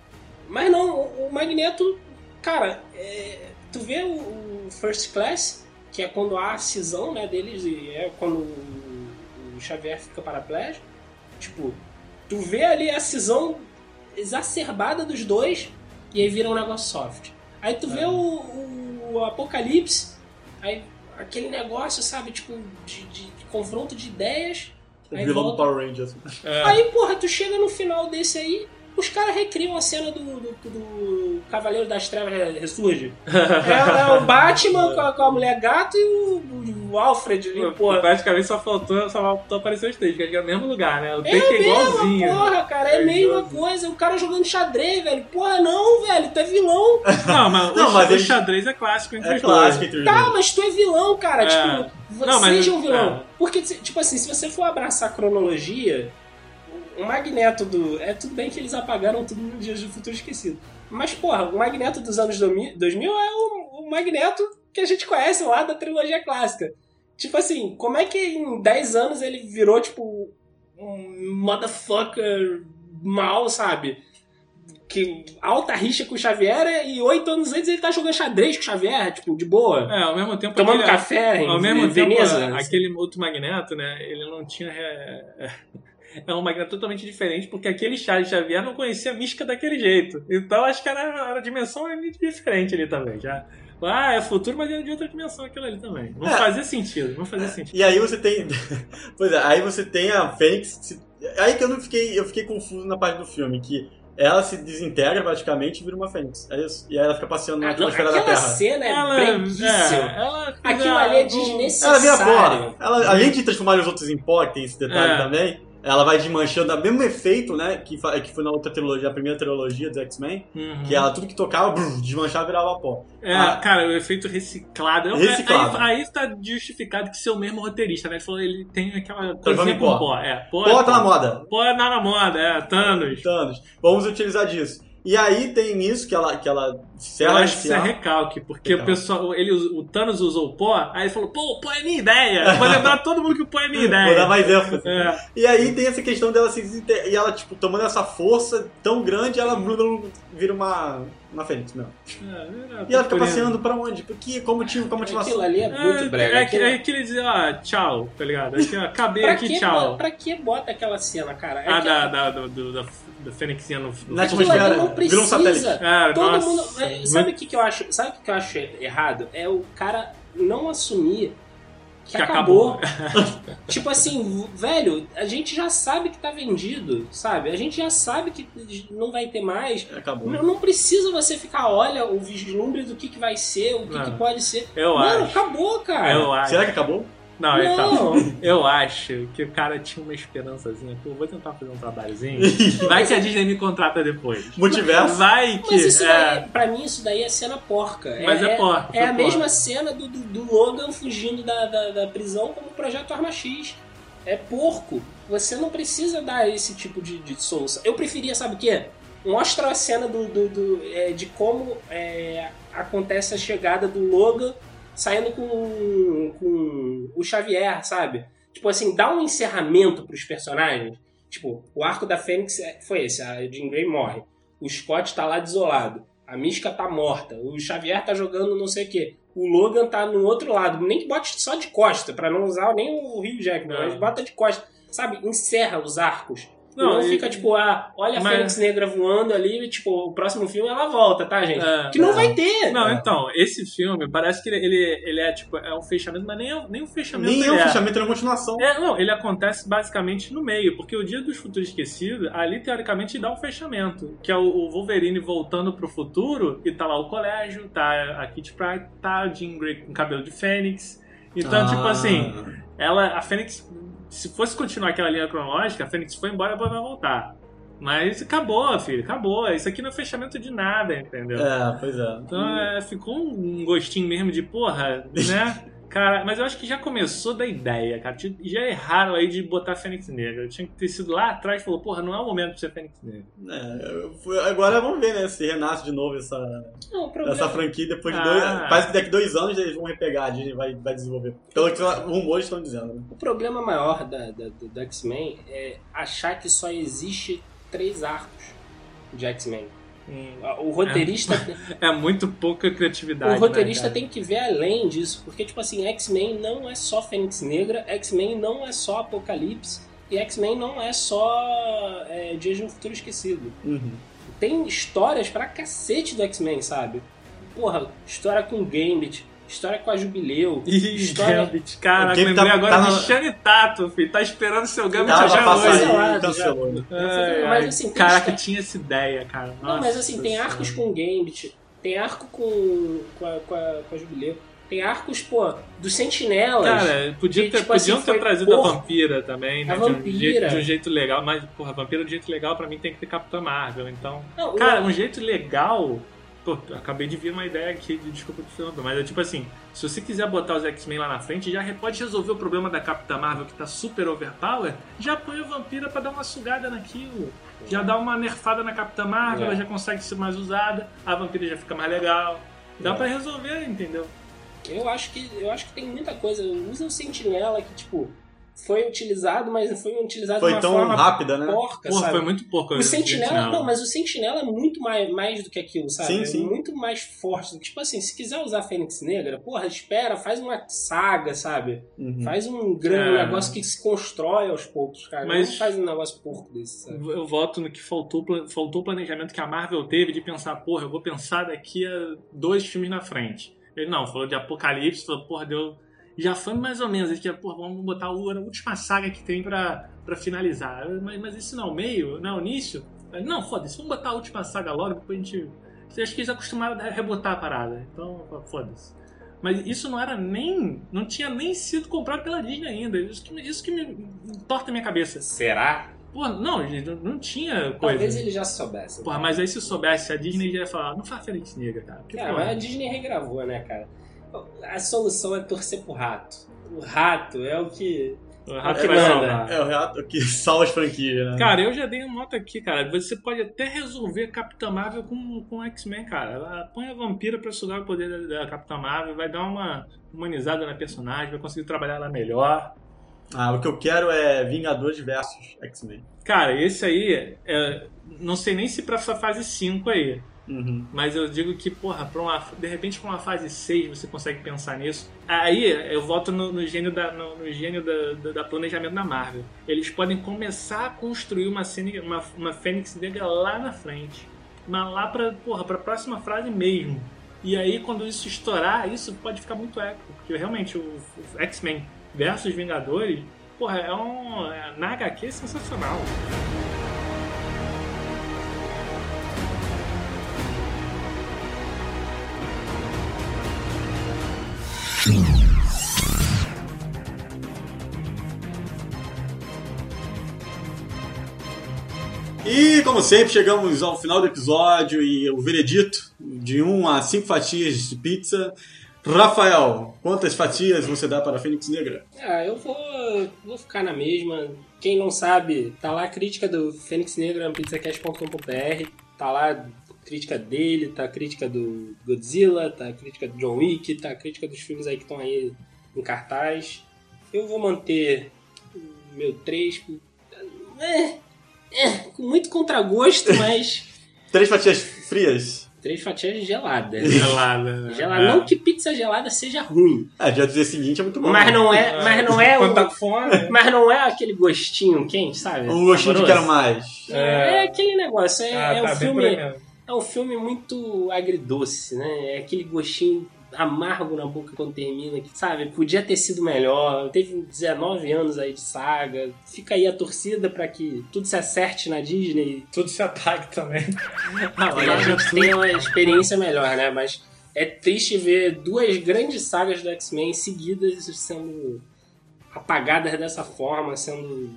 Mas não, o Magneto, cara, é, tu vê o, First Class, que é quando há a cisão né, deles, e é quando o, o Xavier fica paraplégico, tipo, tu vê ali a cisão exacerbada dos dois e aí vira um negócio soft. Aí tu vê o, o Apocalipse, aí, aquele negócio, sabe, tipo, de, de- de confronto de ideias.
O vilão do. Power Rangers.
Aí, porra, tu chega no final desse aí, os caras recriam a cena do, do, do Cavaleiro das Trevas Ressurge. É, é o Batman com a, com a mulher gato e o, o Alfred ali, porra.
Praticamente só faltou, só faltou aparecer os três, porque é o mesmo lugar, né? O
É
take é igualzinho.
porra, cara, é a mesma coisa. O cara jogando xadrez, velho. Porra, não, velho, tu é vilão.
Não, mas,
Não,
o,
mas
o xadrez é clássico entre
É
os
clássico
dois.
entre os
Tá, mas tu é vilão, cara.
É.
Tipo,
Não, mas-
seja um vilão.
é.
Porque, tipo assim, se você for abraçar a cronologia, o Magneto do. É tudo bem que eles apagaram tudo no Dias do Futuro Esquecido. Mas, porra, o Magneto dos anos 2000 2000 é o, o Magneto que a gente conhece lá da trilogia clássica. Tipo assim, como é que em 10 anos ele virou, tipo, um motherfucker mal, sabe? Que alta rixa com o Xavier e 8 anos antes ele tá jogando xadrez com o Xavier, tipo, de boa.
É, ao mesmo tempo.
Tomando
aquele-
café em
Ao mesmo
Veneza,
tempo,
né?
aquele outro magneto, né? Ele não tinha. É, é um magneto totalmente diferente, porque aquele Charles Xavier não conhecia a mística daquele jeito. Então acho que era, era a dimensão ali diferente ali também. Já. Ah, é futuro, mas é de outra dimensão aquilo ali também. Não
É.
fazia sentido, não fazia sentido.
E aí você tem. pois é, aí você tem a Fênix. se- Aí que eu não fiquei. Eu fiquei confuso na parte do filme, que ela se desintegra praticamente e vira uma Fênix. É isso. E aí ela fica passeando na
Ah,
atmosfera da
aquela
Terra.
cena é
Ela-
breguíssima.
é, ela-
Aquilo ali é
Ela vira
desnecessário.
porra. Ela, além de transformar os outros em pó, que tem esse detalhe
É.
também, ela vai desmanchando, o mesmo efeito, né? Que, que foi na outra trilogia, a primeira trilogia do X-Men,
Uhum.
que ela tudo que tocava, brrr, desmanchava e virava pó.
É,
Ah,
cara, o efeito reciclado.
Reciclado.
Aí, aí tá justificado que ser o mesmo roteirista, né? Ele falou, ele tem aquela coisinha
em
com
pó.
pó. É, pó,
Pó
é
tá na moda.
Pó é na moda, é, Thanos.
Thanos. Vamos utilizar disso. E aí tem isso que ela, que ela se ela
acho que isso é recalque, porque
Recalque.
o pessoal, ele, o Thanos usou o pó, aí ele falou, pô, o pó é minha ideia. Eu Vou lembrar todo mundo que o pó é minha ideia.
Vou dar mais ênfase.
É.
E aí tem essa questão dela se desinter- E ela, tipo, tomando essa força tão grande, ela vira uma, uma fênix mesmo.
É,
E ela fica passeando pra onde? Porque, como motivo, como
Aquilo
motivação.
ali é muito brega.
É, que,
Aquilo-
é que ele dizia, ó, tchau, tá ligado? Aqui, ó, acabei aqui,
que,
tchau.
pra que bota aquela cena, cara? É
Ah,
que-
da, da, do, do, da, da Fênixinha no, no
Na
Aquilo ali
atmosfera,
não
virou um
precisa.
satélite.
Ah,
Todo
nossa,
mundo. É, Sabe o que, que eu acho? Sabe o que, que eu acho errado? É o cara não assumir que,
Que
acabou.
acabou.
tipo assim, velho, a gente já sabe que tá vendido, sabe? A gente já sabe que não vai ter mais.
Acabou.
Não, não precisa você ficar, olha, o vislumbre do que, que vai ser, o que, que pode ser.
Eu
Mano,
acho.
acabou, cara.
Eu acho.
Será que acabou?
Não,
Não.
então. Eu acho que o cara tinha uma esperançazinha. Pô, vou tentar fazer um trabalhozinho. Vai que a Disney me contrata depois.
Multiverso.
Vai que.
Mas isso
é.
daí, pra mim, isso daí é cena porca.
Mas é porca,
É a
porca.
mesma cena do, do, do Logan fugindo da, da, da prisão como o Projeto Arma X. É porco. Você não precisa dar esse tipo de, de solução. Eu preferia, sabe o quê? Mostra a cena do, do, do, é, de como é, acontece a chegada do Logan saindo com, com o Xavier, sabe? Tipo assim, dá um encerramento pros personagens. Tipo, o arco da Fênix é- foi esse, a Jean Grey morre. O Scott tá lá desolado. A Mística tá morta. O Xavier tá jogando não sei o quê. O Logan tá no outro lado. Nem que bote só de costa, pra não usar nem o Rio Jackman, mas bota de costa. Sabe? Encerra os arcos.
Não,
Não,
e-
fica tipo, ah, olha a
Mas-
Fênix Negra voando ali, e, tipo, o próximo filme ela volta, tá, gente?
É,
que não
é.
vai ter.
Não, então, esse filme parece que ele, ele, ele é tipo, é um fechamento, mas nem, é- nem um fechamento.
Nem é um fechamento, é uma continuação.
É, não, ele acontece basicamente no meio, porque o Dia dos Futuros Esquecidos, ali teoricamente dá um fechamento, que é o, o Wolverine voltando pro futuro, e tá lá o colégio, tá a Kitty Pryde, tá a Jean Grey com cabelo de Fênix. Então,
Ah.
tipo assim, ela, a Fênix, se fosse continuar aquela linha cronológica, a Fênix foi embora, ela vai voltar. Mas acabou, filho, acabou. Isso aqui não é fechamento de nada, entendeu?
É, pois é.
Então é, ficou um gostinho mesmo de porra, né? Cara, mas eu acho que já começou da ideia, cara. Já erraram aí de botar Fênix Negra. Tinha que ter sido lá atrás e falou, porra, não é o momento de ser Fênix Negra.
É, agora vamos ver, né? Se renasce de novo essa,
Não, problema...
essa franquia depois de
Ah.
dois. Parece que daqui dois anos eles vão repegar, a Disney vai, vai desenvolver. Pelo que os rumores estão dizendo. né?
O problema maior da, da- do, do X-Men é achar que só existe três arcos de X-Men. O roteirista,
É muito pouca criatividade.
o roteirista
né,
tem que ver além disso, porque tipo assim, X-Men não é só Fênix Negra, X-Men não é só Apocalipse e X-Men não é só é, Dias de um Futuro Esquecido. Tem histórias pra cacete do X-Men, sabe? Porra, história com Gambit, história com a Jubileu,
Ih,
história...
Gambit, caraca,
O Gambit
lembrei
tá-
agora
tá
de
na-
Shane Tato, filho. Tá esperando seu Gambit
Tava
até
pra
hoje.
cancelou. né?
Ai,
Mas, assim,
Caraca,
história-
tinha essa ideia, cara.
Não, mas assim, tem
Nossa
arcos com Gambit, tem arco com, com, a, com, a, com a Jubileu, tem arcos, pô, dos Sentinelas.
Cara, podia
que,
ter,
tipo
podiam
assim,
ter
foi
trazido
por-
a vampira também, né?
A
de, um
vampira.
jeito, de um jeito legal. Mas, porra, a vampira de um jeito legal pra mim tem que ter Capitã Marvel. Então.
Não,
cara,
o-
um jeito legal. Pô, acabei de vir uma ideia aqui, de- desculpa te falando, mas é tipo assim: se você quiser botar os X-Men lá na frente, já pode resolver o problema da Capitã Marvel que tá super overpower, já põe a vampira pra dar uma sugada naquilo. Já dá uma nerfada na Capitã Marvel,
É.
ela já consegue ser mais usada, a vampira já fica mais legal. Dá
É.
pra resolver, entendeu?
Eu acho que eu acho que tem muita coisa. Usa o Sentinela que, tipo, foi utilizado, mas foi utilizado
Foi
de uma
tão
forma
rápida, né?
porca,
Porra,
sabe?
foi muito pouco.
O Sentinela, não, mas o Sentinela é muito mais, mais do que aquilo, sabe?
Sim, sim.
É muito mais forte. Tipo assim, se quiser usar a Fênix Negra, porra, espera, faz uma saga, sabe?
Uhum.
Faz um grande
É.
negócio que se constrói aos poucos, cara.
Mas-
Não faz um negócio porco desse, sabe?
Eu voto no que faltou, faltou o planejamento que a Marvel teve de pensar, porra, eu vou pensar daqui a dois filmes na frente. Ele não, falou de Apocalipse, falou, porra, deu. Já foi mais ou menos, ele tinha, porra, vamos botar o- a última saga que tem pra, pra finalizar. Mas, mas isso não é o meio, não é o início? Não, foda-se, vamos botar a última saga logo, depois a gente. Acho que eles acostumaram a rebotar a parada. Então, foda-se. Mas isso não era nem. Não tinha nem sido comprado pela Disney ainda. Isso que, me- isso que me torta a minha cabeça.
Será?
Pô, não, gente, não, tinha coisa.
Talvez ele já soubesse.
Porra, mas aí se soubesse, a Disney já ia falar, não faz Fênix Negra, cara. Porque,
Cara,
porra,
mas a Disney regravou, né, cara? A solução é torcer pro rato. O rato é o que.
o rato
é que manda.
salvar.
É o reato que salva as franquias, né?
Cara, eu já dei uma nota aqui, cara. Você pode até resolver Capitã Marvel com, com X-Men, cara. Ela Põe a vampira pra sugar o poder da, da Capitã Marvel, vai dar uma humanizada na personagem, vai conseguir trabalhar ela melhor.
Ah, o que eu quero é Vingadores versus X-Men.
Cara, esse aí, é, não sei nem se pra essa fase 5 aí.
Uhum.
Mas eu digo que, porra, pra uma, de repente pra uma fase 6 você consegue pensar nisso. Aí eu volto no, no gênio, da, no, no gênio da, da, da planejamento da Marvel. Eles podem começar a construir uma, cena, uma, uma Fênix Negra lá na frente. Mas lá pra, porra, pra próxima frase mesmo. E aí quando isso estourar, isso pode ficar muito épico. Porque realmente o, o X-Men versus Vingadores, porra, é um. É, na HQ é sensacional.
Como sempre, chegamos ao final do episódio e o veredito de 1 a 5 fatias de pizza. Rafael, quantas fatias você dá para a Fênix Negra?
Ah, eu vou, vou ficar na mesma. Quem não sabe, tá lá a crítica do Fênix Negra no pizzacast.com.br. Tá lá a crítica dele, tá a crítica do Godzilla, tá a crítica do John Wick, tá a crítica dos filmes aí que estão aí em cartaz. Eu vou manter meu 3 com, é, é, com muito contragosto, mas
Três fatias frias?
três fatias geladas.
Gelada. né?
Gelada. Não que pizza gelada seja ruim.
Ah, dia do dia seguinte é muito bom.
Mas não é, mas não é
Quando
o,
tá
mas não é aquele gostinho quente, sabe?
Um gostinho de quero mais.
É, aquele negócio, é,
Ah,
é
tá,
um
aí
filme, é um filme muito agridoce, né? É aquele gostinho amargo na boca quando termina, que, sabe? Podia ter sido melhor. Teve 19 anos aí de saga. Fica aí a torcida pra que tudo se acerte na Disney
Tudo se ataque também.
e a gente tenha uma experiência melhor, né? Mas é triste ver duas grandes sagas do X-Men seguidas sendo apagadas dessa forma, sendo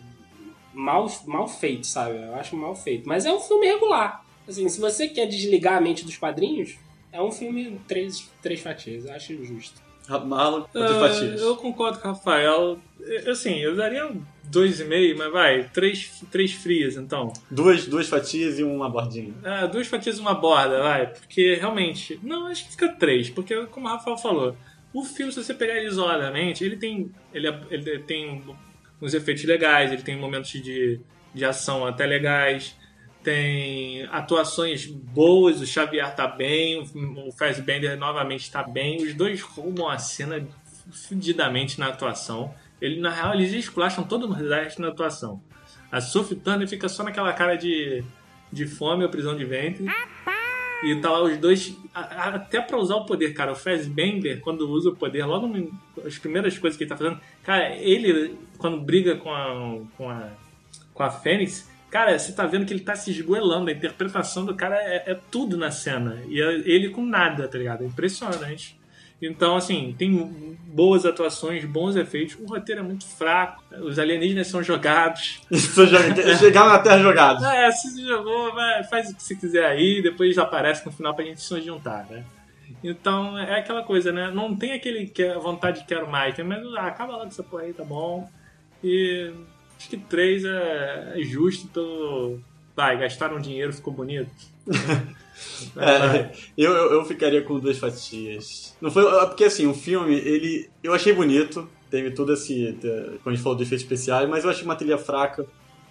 mal, mal feito, sabe? Eu acho mal feito. Mas é um filme regular. Assim, se você quer desligar a mente dos quadrinhos, é um filme três, três fatias. Eu acho justo.
Marlon, quantas
Ah,
fatias?
eu concordo com o Rafael. Eu- Assim, eu daria dois e meio, mas vai, três, três frias, então.
Duas, duas fatias e uma bordinha.
Ah, duas fatias e uma borda, vai. Porque realmente. Não, acho que fica três, porque como o Rafael falou, o filme, se você pegar ele isoladamente, ele tem. Ele, é- ele tem uns efeitos legais, ele tem momentos de, de ação até legais. Tem atuações boas, o Xavier tá bem, o Fassbender novamente tá bem. Os dois roubam a cena fudidamente na atuação. Ele, na real, eles esculacham todo o resto na atuação. A Sophie Turner fica só naquela cara de, de fome ou prisão de ventre. E tá lá os dois. Até pra usar o poder, cara. O Fassbender, quando usa o poder, logo as primeiras coisas que ele tá fazendo. Cara, ele, quando briga com a. com a. com a Fênix. Cara, você tá vendo que ele tá se esgoelando. A interpretação do cara é, é tudo na cena. E é ele com nada, tá ligado? É impressionante. Então, assim, tem boas atuações, bons efeitos. O roteiro é muito fraco. Os alienígenas são jogados.
Chegaram na Terra jogados.
É, se jogou, vai, faz o que você quiser aí, depois aparece no final pra gente se juntar, né? Então é aquela coisa, né? Não tem aquele que a vontade de quero mais, tem mas ah, acaba logo essa porra aí, tá bom. E acho que três é, é justo, então. Vai, gastaram dinheiro, ficou bonito.
É, eu, eu, ficaria com duas fatias. Não foi, é porque assim, o filme, ele. Eu achei bonito, teve todo esse. Quando a gente falou de efeitos especiais, mas eu achei uma trilha fraca.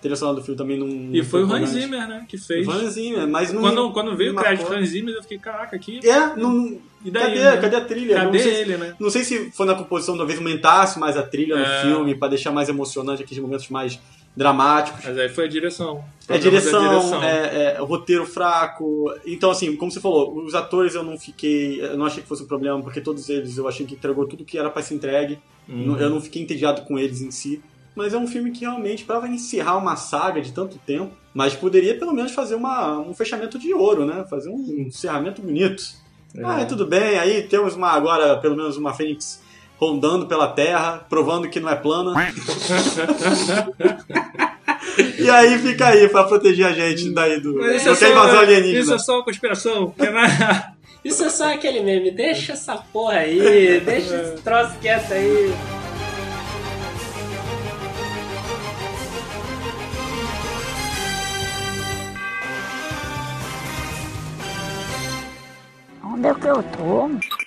Trilha sonora do filme também não.
E foi o Hans. Zimmer, né? Que fez.
O Hans Zimmer, mas não.
Quando, quando veio o crédito
marcou.
Hans Zimmer, eu fiquei, caraca, aqui.
É, não.
E daí,
cadê,
né?
cadê a trilha?
Cadê
não sei
ele,
se,
né?
Não sei se foi na composição, talvez aumentasse mais a trilha no
É.
filme, pra deixar mais emocionante aqueles momentos mais dramáticos.
Mas aí foi a direção.
É
da
direção, É, é roteiro fraco. Então, assim, como você falou, os atores eu não fiquei. Eu não achei que fosse um problema, porque todos eles eu achei que entregou tudo que era pra ser entregue.
Uhum.
Eu não fiquei entediado com eles em si. Mas é um filme que realmente, pra encerrar uma saga de tanto tempo, mas poderia pelo menos fazer uma, um fechamento de ouro, né? Fazer um encerramento bonito.
É.
Ah, tudo bem, aí temos uma agora, pelo menos uma Fênix rondando pela Terra, provando que não é plana. e aí fica aí pra proteger a gente daí do
Mas isso,
qualquer
é
invasão
só,
alienígena.
isso é só uma conspiração. Na...
Isso é só aquele meme. Deixa essa porra aí. Deixa esse troço quieto aí.
É que eu tô?